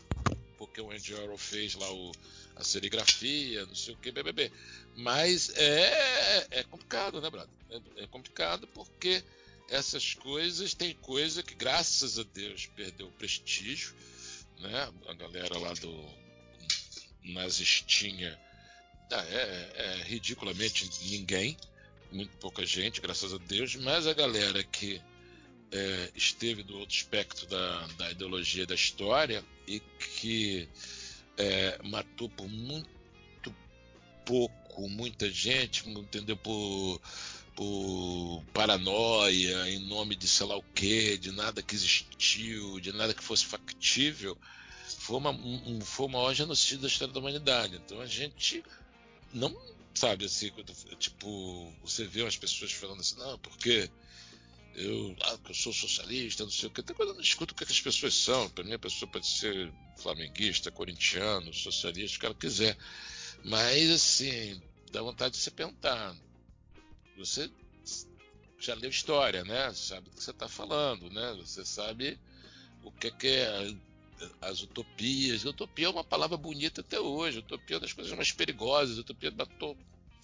porque o Andy Orwell fez lá o, a serigrafia, não sei o que, BBB. Mas é, é complicado, né, Brado? É, é, complicado porque essas coisas, tem coisa que, graças a Deus, perdeu o prestígio, né? A galera lá do nazistinha tá, é, é ridiculamente ninguém, muito pouca gente, graças a Deus, mas a galera que é, esteve do outro espectro da, da ideologia da história e que é, matou por muito pouco muita gente, entendeu? Por, por paranoia, em nome de sei lá o que, de nada que existiu, de nada que fosse factível, foi uma, um, foi o maior genocídio da história da humanidade. Então a gente não sabe assim, tipo, você vê umas pessoas falando assim, não, porque eu, ah, eu sou socialista, não sei o que. Até quando eu não escuto o que, é que as pessoas são. Para mim, a pessoa pode ser flamenguista, corintiano, socialista, o que ela quiser. Mas, assim, dá vontade de se perguntar. Você já leu história, né? Sabe do que você está falando, né? Você sabe o que, que é as utopias. Utopia é uma palavra bonita até hoje. Utopia é uma das coisas mais perigosas. Utopia matou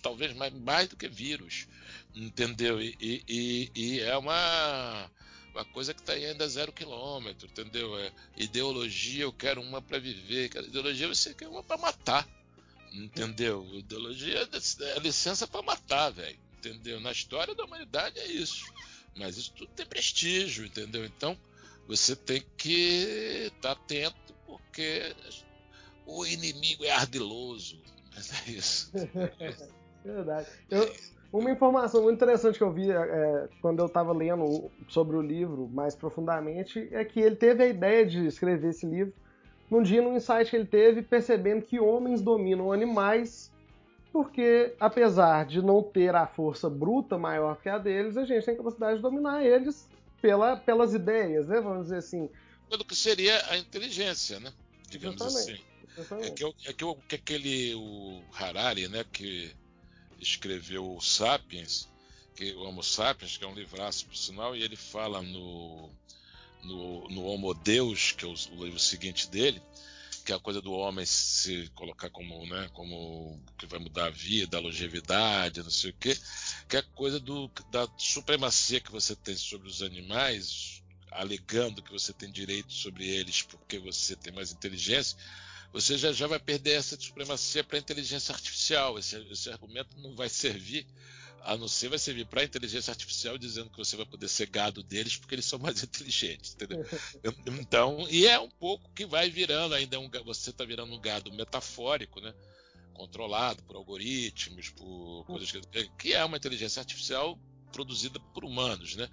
talvez mais, mais do que vírus, entendeu? E, e, e é uma, uma coisa que está ainda zero quilômetro, entendeu? É, ideologia, eu quero uma para viver, ideologia você quer uma para matar, entendeu? Ideologia é licença para matar, velho, entendeu? Na história da humanidade é isso, mas isso tudo tem prestígio, entendeu? Então você tem que estar tá atento, porque o inimigo é ardiloso, mas é isso. [LAUGHS] Verdade. Eu, uma informação muito interessante que eu vi é, quando eu estava lendo sobre o livro mais profundamente é que ele teve a ideia de escrever esse livro num dia, num insight que ele teve, percebendo que homens dominam animais, porque apesar de não ter a força bruta maior que a deles, a gente tem capacidade de dominar eles pela, pelas ideias, né? Vamos dizer assim. Pelo que seria a inteligência, né? Digamos Exatamente. assim. É que, é que, que aquele o Harari, né? Que escreveu o Sapiens, que, o Homo Sapiens, que é um livraço, por sinal, e ele fala no, no, no Homo Deus, que é o, o, livro seguinte dele, que é a coisa do homem se colocar como, né, como que vai mudar a vida, a longevidade, não sei o quê, que é a coisa do, da supremacia que você tem sobre os animais, alegando que você tem direito sobre eles porque você tem mais inteligência, você já, já vai perder essa supremacia para a inteligência artificial. Esse, esse argumento não vai servir a não ser vai servir para a inteligência artificial dizendo que você vai poder ser gado deles porque eles são mais [LAUGHS] inteligentes, entendeu? [LAUGHS] então, e é um pouco que vai virando ainda um, você está virando um gado metafórico, né? Controlado por algoritmos, por coisas que, que é uma inteligência artificial produzida por humanos, né?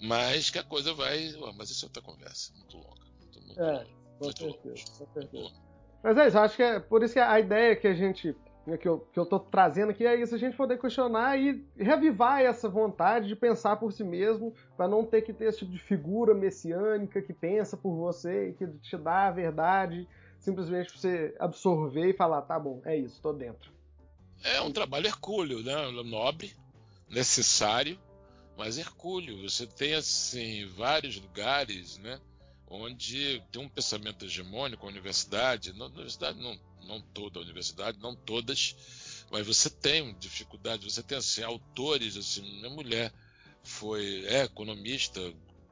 Mas que a coisa vai, mas isso é outra conversa, muito longa, muito, muito é, longa, com certeza, com certeza. Mas é isso, acho que é por isso que a ideia que a gente. Né, que eu, que eu tô trazendo aqui é isso, a gente poder questionar e revivar essa vontade de pensar por si mesmo, para não ter que ter esse tipo de figura messiânica que pensa por você e que te dá a verdade, simplesmente pra você absorver e falar, tá bom, é isso, tô dentro. É um trabalho hercúleo, né? Nobre, necessário, mas hercúleo. Você tem assim vários lugares, né, onde tem um pensamento hegemônico, a universidade, não, universidade não, não toda a universidade, não todas, mas você tem dificuldade, você tem assim autores assim, minha mulher foi é economista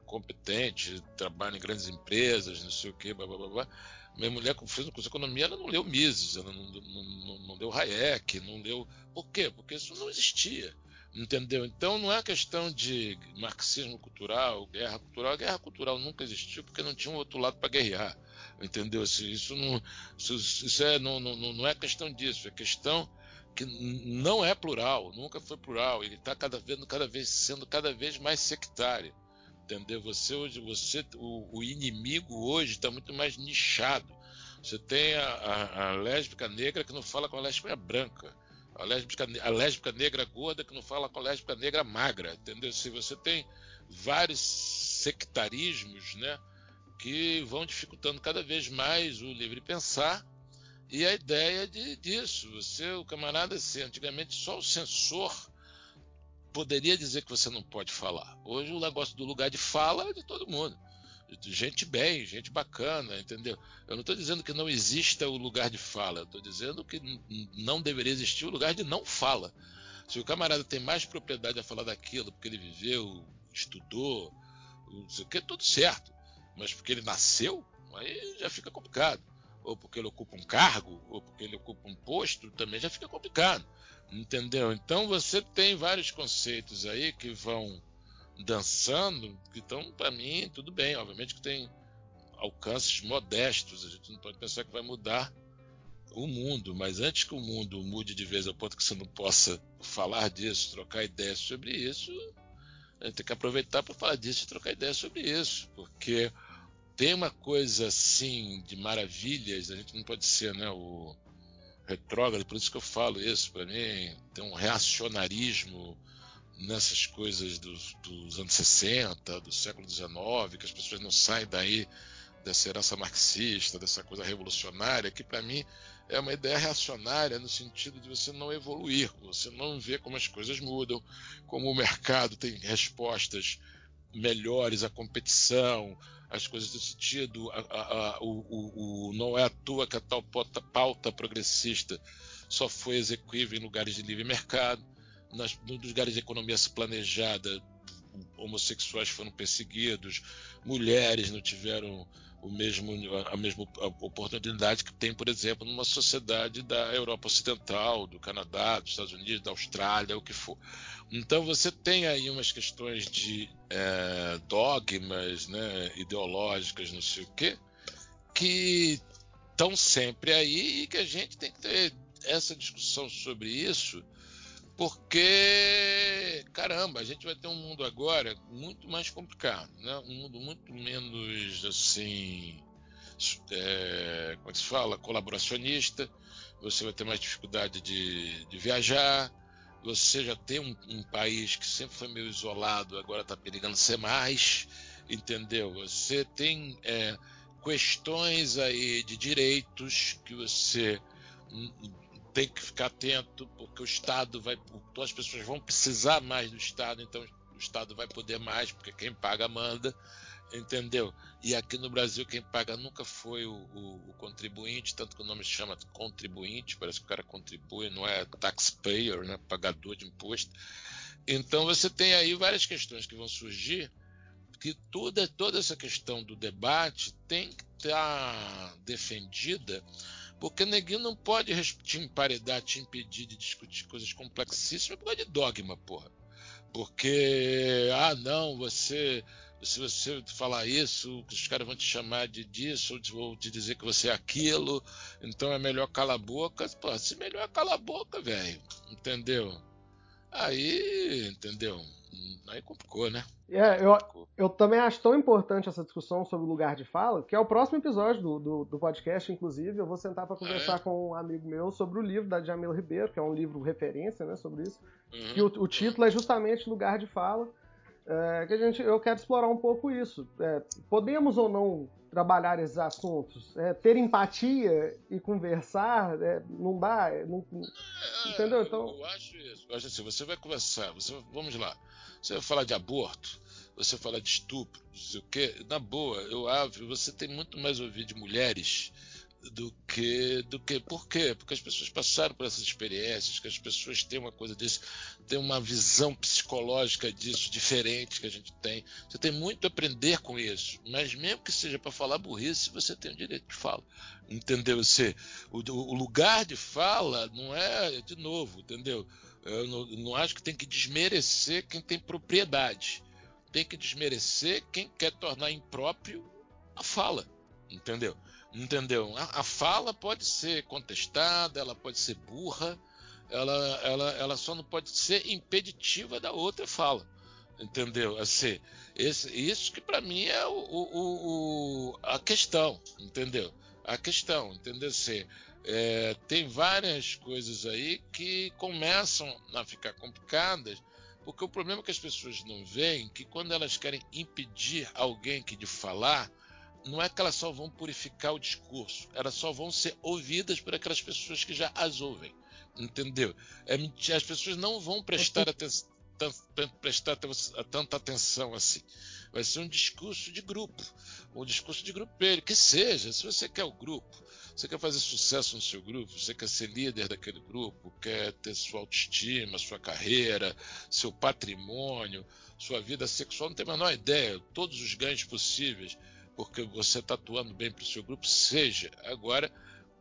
competente, trabalha em grandes empresas, não sei o que, blá, blá, blá, blá. Minha mulher fez um curso de economia, ela não leu Mises, ela não, não, não, não leu Hayek, não leu. Por quê? Porque isso não existia. Entendeu? Então não é questão de marxismo cultural, guerra cultural. A guerra cultural nunca existiu porque não tinha um outro lado para guerrear. Entendeu? Isso, não, isso, isso é, não, não, não é questão disso, é questão que não é plural, nunca foi plural. Ele está cada vez, cada vez sendo cada vez mais sectário. Entendeu? Você hoje, você, o, o inimigo hoje está muito mais nichado. Você tem a, a, a lésbica negra que não fala com a lésbica branca a lésbica, a lésbica negra gorda que não fala com a lésbica negra magra, entendeu? Se você tem vários sectarismos, né, que vão dificultando cada vez mais o livre pensar e a ideia de, disso. Você, o camarada, assim, antigamente só o censor poderia dizer que você não pode falar. Hoje o negócio do lugar de fala é de todo mundo gente bem, gente bacana, entendeu? Eu não estou dizendo que não exista o lugar de fala, eu estou dizendo que não deveria existir o lugar de não fala. Se o camarada tem mais propriedade a falar daquilo, porque ele viveu, estudou, não sei o que, tudo certo. Mas porque ele nasceu, aí já fica complicado. Ou porque ele ocupa um cargo, ou porque ele ocupa um posto, também já fica complicado. Entendeu? Então você tem vários conceitos aí que vão dançando, então para mim tudo bem, obviamente que tem alcances modestos, a gente não pode pensar que vai mudar o mundo, mas antes que o mundo mude de vez ao ponto que você não possa falar disso, trocar ideias sobre isso, a gente tem que aproveitar para falar disso e trocar ideias sobre isso, porque tem uma coisa assim de maravilhas, a gente não pode ser né, o retrógrado, por isso que eu falo isso, para mim tem um reacionarismo nessas coisas dos, dos, anos 60, do século XIX, que as pessoas não saem daí dessa herança marxista, dessa coisa revolucionária, que para mim é uma ideia reacionária no sentido de você não evoluir, você não ver como as coisas mudam, como o mercado tem respostas melhores à competição, as coisas do sentido, a, a, a, o, o, o, não é à toa que a tal pauta, pauta progressista só foi execuível em lugares de livre mercado nas, nos lugares de economia planejada, homossexuais foram perseguidos, mulheres não tiveram o mesmo, a mesma oportunidade que tem, por exemplo, numa sociedade da Europa Ocidental, do Canadá, dos Estados Unidos, da Austrália, o que for. Então você tem aí umas questões de é, dogmas né, ideológicas, não sei o quê, que estão sempre aí e que a gente tem que ter essa discussão sobre isso porque, caramba, a gente vai ter um mundo agora muito mais complicado, né? um mundo muito menos assim, é, como é que se fala, colaboracionista, você vai ter mais dificuldade de, de viajar, você já tem um, um, país que sempre foi meio isolado, agora está perigando ser mais, entendeu? Você tem é, questões aí de direitos que você tem que ficar atento, porque o Estado vai. As pessoas vão precisar mais do Estado, então o Estado vai poder mais, porque quem paga manda, entendeu? E aqui no Brasil quem paga nunca foi o, o, o contribuinte, tanto que o nome se chama contribuinte, parece que o cara contribui, não é taxpayer, né? pagador de imposto. Então você tem aí várias questões que vão surgir, que toda, toda essa questão do debate tem que estar defendida porque neguinho não pode te emparedar, te impedir de discutir coisas complexíssimas por causa de dogma, porra. Porque, ah, não, você. Se você falar isso, os caras vão te chamar de disso, ou te dizer que você é aquilo, então é melhor calar a boca. Pô, se melhor calar a boca, velho. Entendeu? Aí, entendeu? Aí complicou, né? É, eu, eu também acho tão importante essa discussão sobre o lugar de fala, que é o próximo episódio do, do, do podcast, inclusive. Eu vou sentar para conversar é? com um amigo meu sobre o livro da Jamila Ribeiro, que é um livro referência né, sobre isso. Uhum. E o, o, título é justamente Lugar de Fala. É, que a gente, eu quero explorar um pouco isso. É, podemos ou não trabalhar esses assuntos? É, ter empatia e conversar é, não dá? É, não, é, entendeu? Então... Eu acho isso. Eu acho assim, você vai conversar, você, vamos lá, você vai falar de aborto, você fala de estupro, não sei o quê, na boa, eu acho, você tem muito mais ouvir de mulheres do que do que por quê? Porque as pessoas passaram por essas experiências, que as pessoas têm uma coisa disso, têm uma visão psicológica disso diferente que a gente tem. Você tem muito a aprender com isso, mas mesmo que seja para falar burrice, você tem o direito de fala. Entendeu? Você, o, o lugar de fala não é de novo, entendeu? Eu não, não acho que tem que desmerecer quem tem propriedade. Tem que desmerecer quem quer tornar impróprio a fala. Entendeu? Entendeu? A, a, fala pode ser contestada, ela pode ser burra, ela, ela, ela só não pode ser impeditiva da outra fala. Entendeu? Assim, esse, isso que para mim é o, o, o, a questão, entendeu? A questão, entendeu? Assim, é, tem várias coisas aí que começam a ficar complicadas, porque o problema é que as pessoas não veem que quando elas querem impedir alguém que de falar, não é que elas só vão purificar o discurso, elas só vão ser ouvidas por aquelas pessoas que já as ouvem. Entendeu? É, as pessoas não vão prestar, prestar tanta atenção assim. Vai ser um discurso de grupo, um discurso de grupelho, que seja, se você quer o grupo, você quer fazer sucesso no seu grupo, você quer ser líder daquele grupo, quer ter sua autoestima, sua carreira, seu patrimônio, sua vida sexual, não tem a menor ideia, todos os ganhos possíveis porque você está atuando bem para o seu grupo, seja. Agora,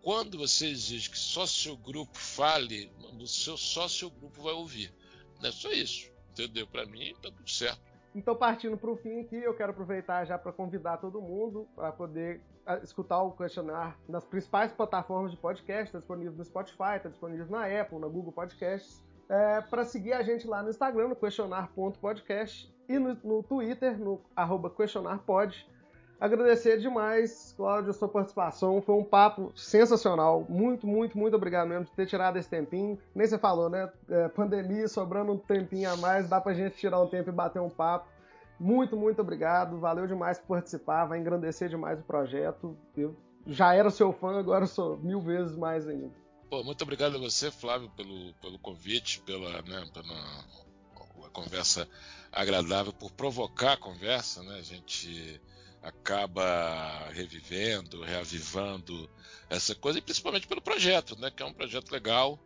quando você exige que só seu grupo fale, o seu, só seu grupo vai ouvir. Não é só isso. Entendeu? Para mim, está tudo certo. Então, partindo para o fim aqui, eu quero aproveitar já para convidar todo mundo para poder ah, escutar o questionário nas principais plataformas de podcast, está disponível no Spotify, está disponível na Apple, na Google Podcasts. É, para seguir a gente lá no Instagram, no questionar.podcast e no, no Twitter, no arroba questionarpod. Agradecer demais, Cláudio, sua participação. Foi um papo sensacional. Muito, muito, muito obrigado mesmo por ter tirado esse tempinho. Nem você falou, né? É, pandemia, sobrando um tempinho a mais, dá pra gente tirar um tempo e bater um papo. Muito, muito obrigado. Valeu demais por participar. Vai engrandecer demais o projeto. Eu já era seu fã, agora sou mil vezes mais ainda. Pô, muito obrigado a você, Flávio, pelo, pelo convite, pela, né, pela conversa agradável, por provocar a conversa, né? A gente acaba revivendo, reavivando essa coisa, e principalmente pelo projeto, né? Que é um projeto legal.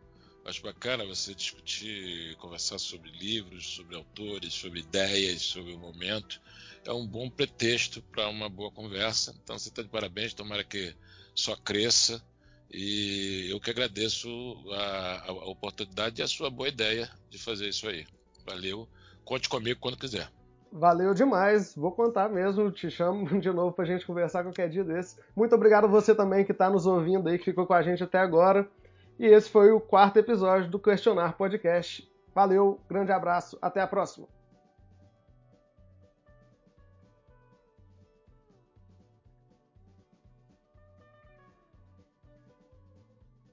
Acho bacana você discutir, conversar sobre livros, sobre autores, sobre ideias, sobre o momento. É um bom pretexto para uma boa conversa. Então você está de parabéns, tomara que só cresça. E eu que agradeço a, a oportunidade e a sua boa ideia de fazer isso aí. Valeu. Conte comigo quando quiser. Valeu demais, vou contar mesmo, te chamo [LAUGHS] de novo pra gente conversar qualquer dia desse. Muito obrigado a você também que está nos ouvindo aí, que ficou com a gente até agora. E esse foi o quarto episódio do Questionar Podcast. Valeu, grande abraço, até a próxima.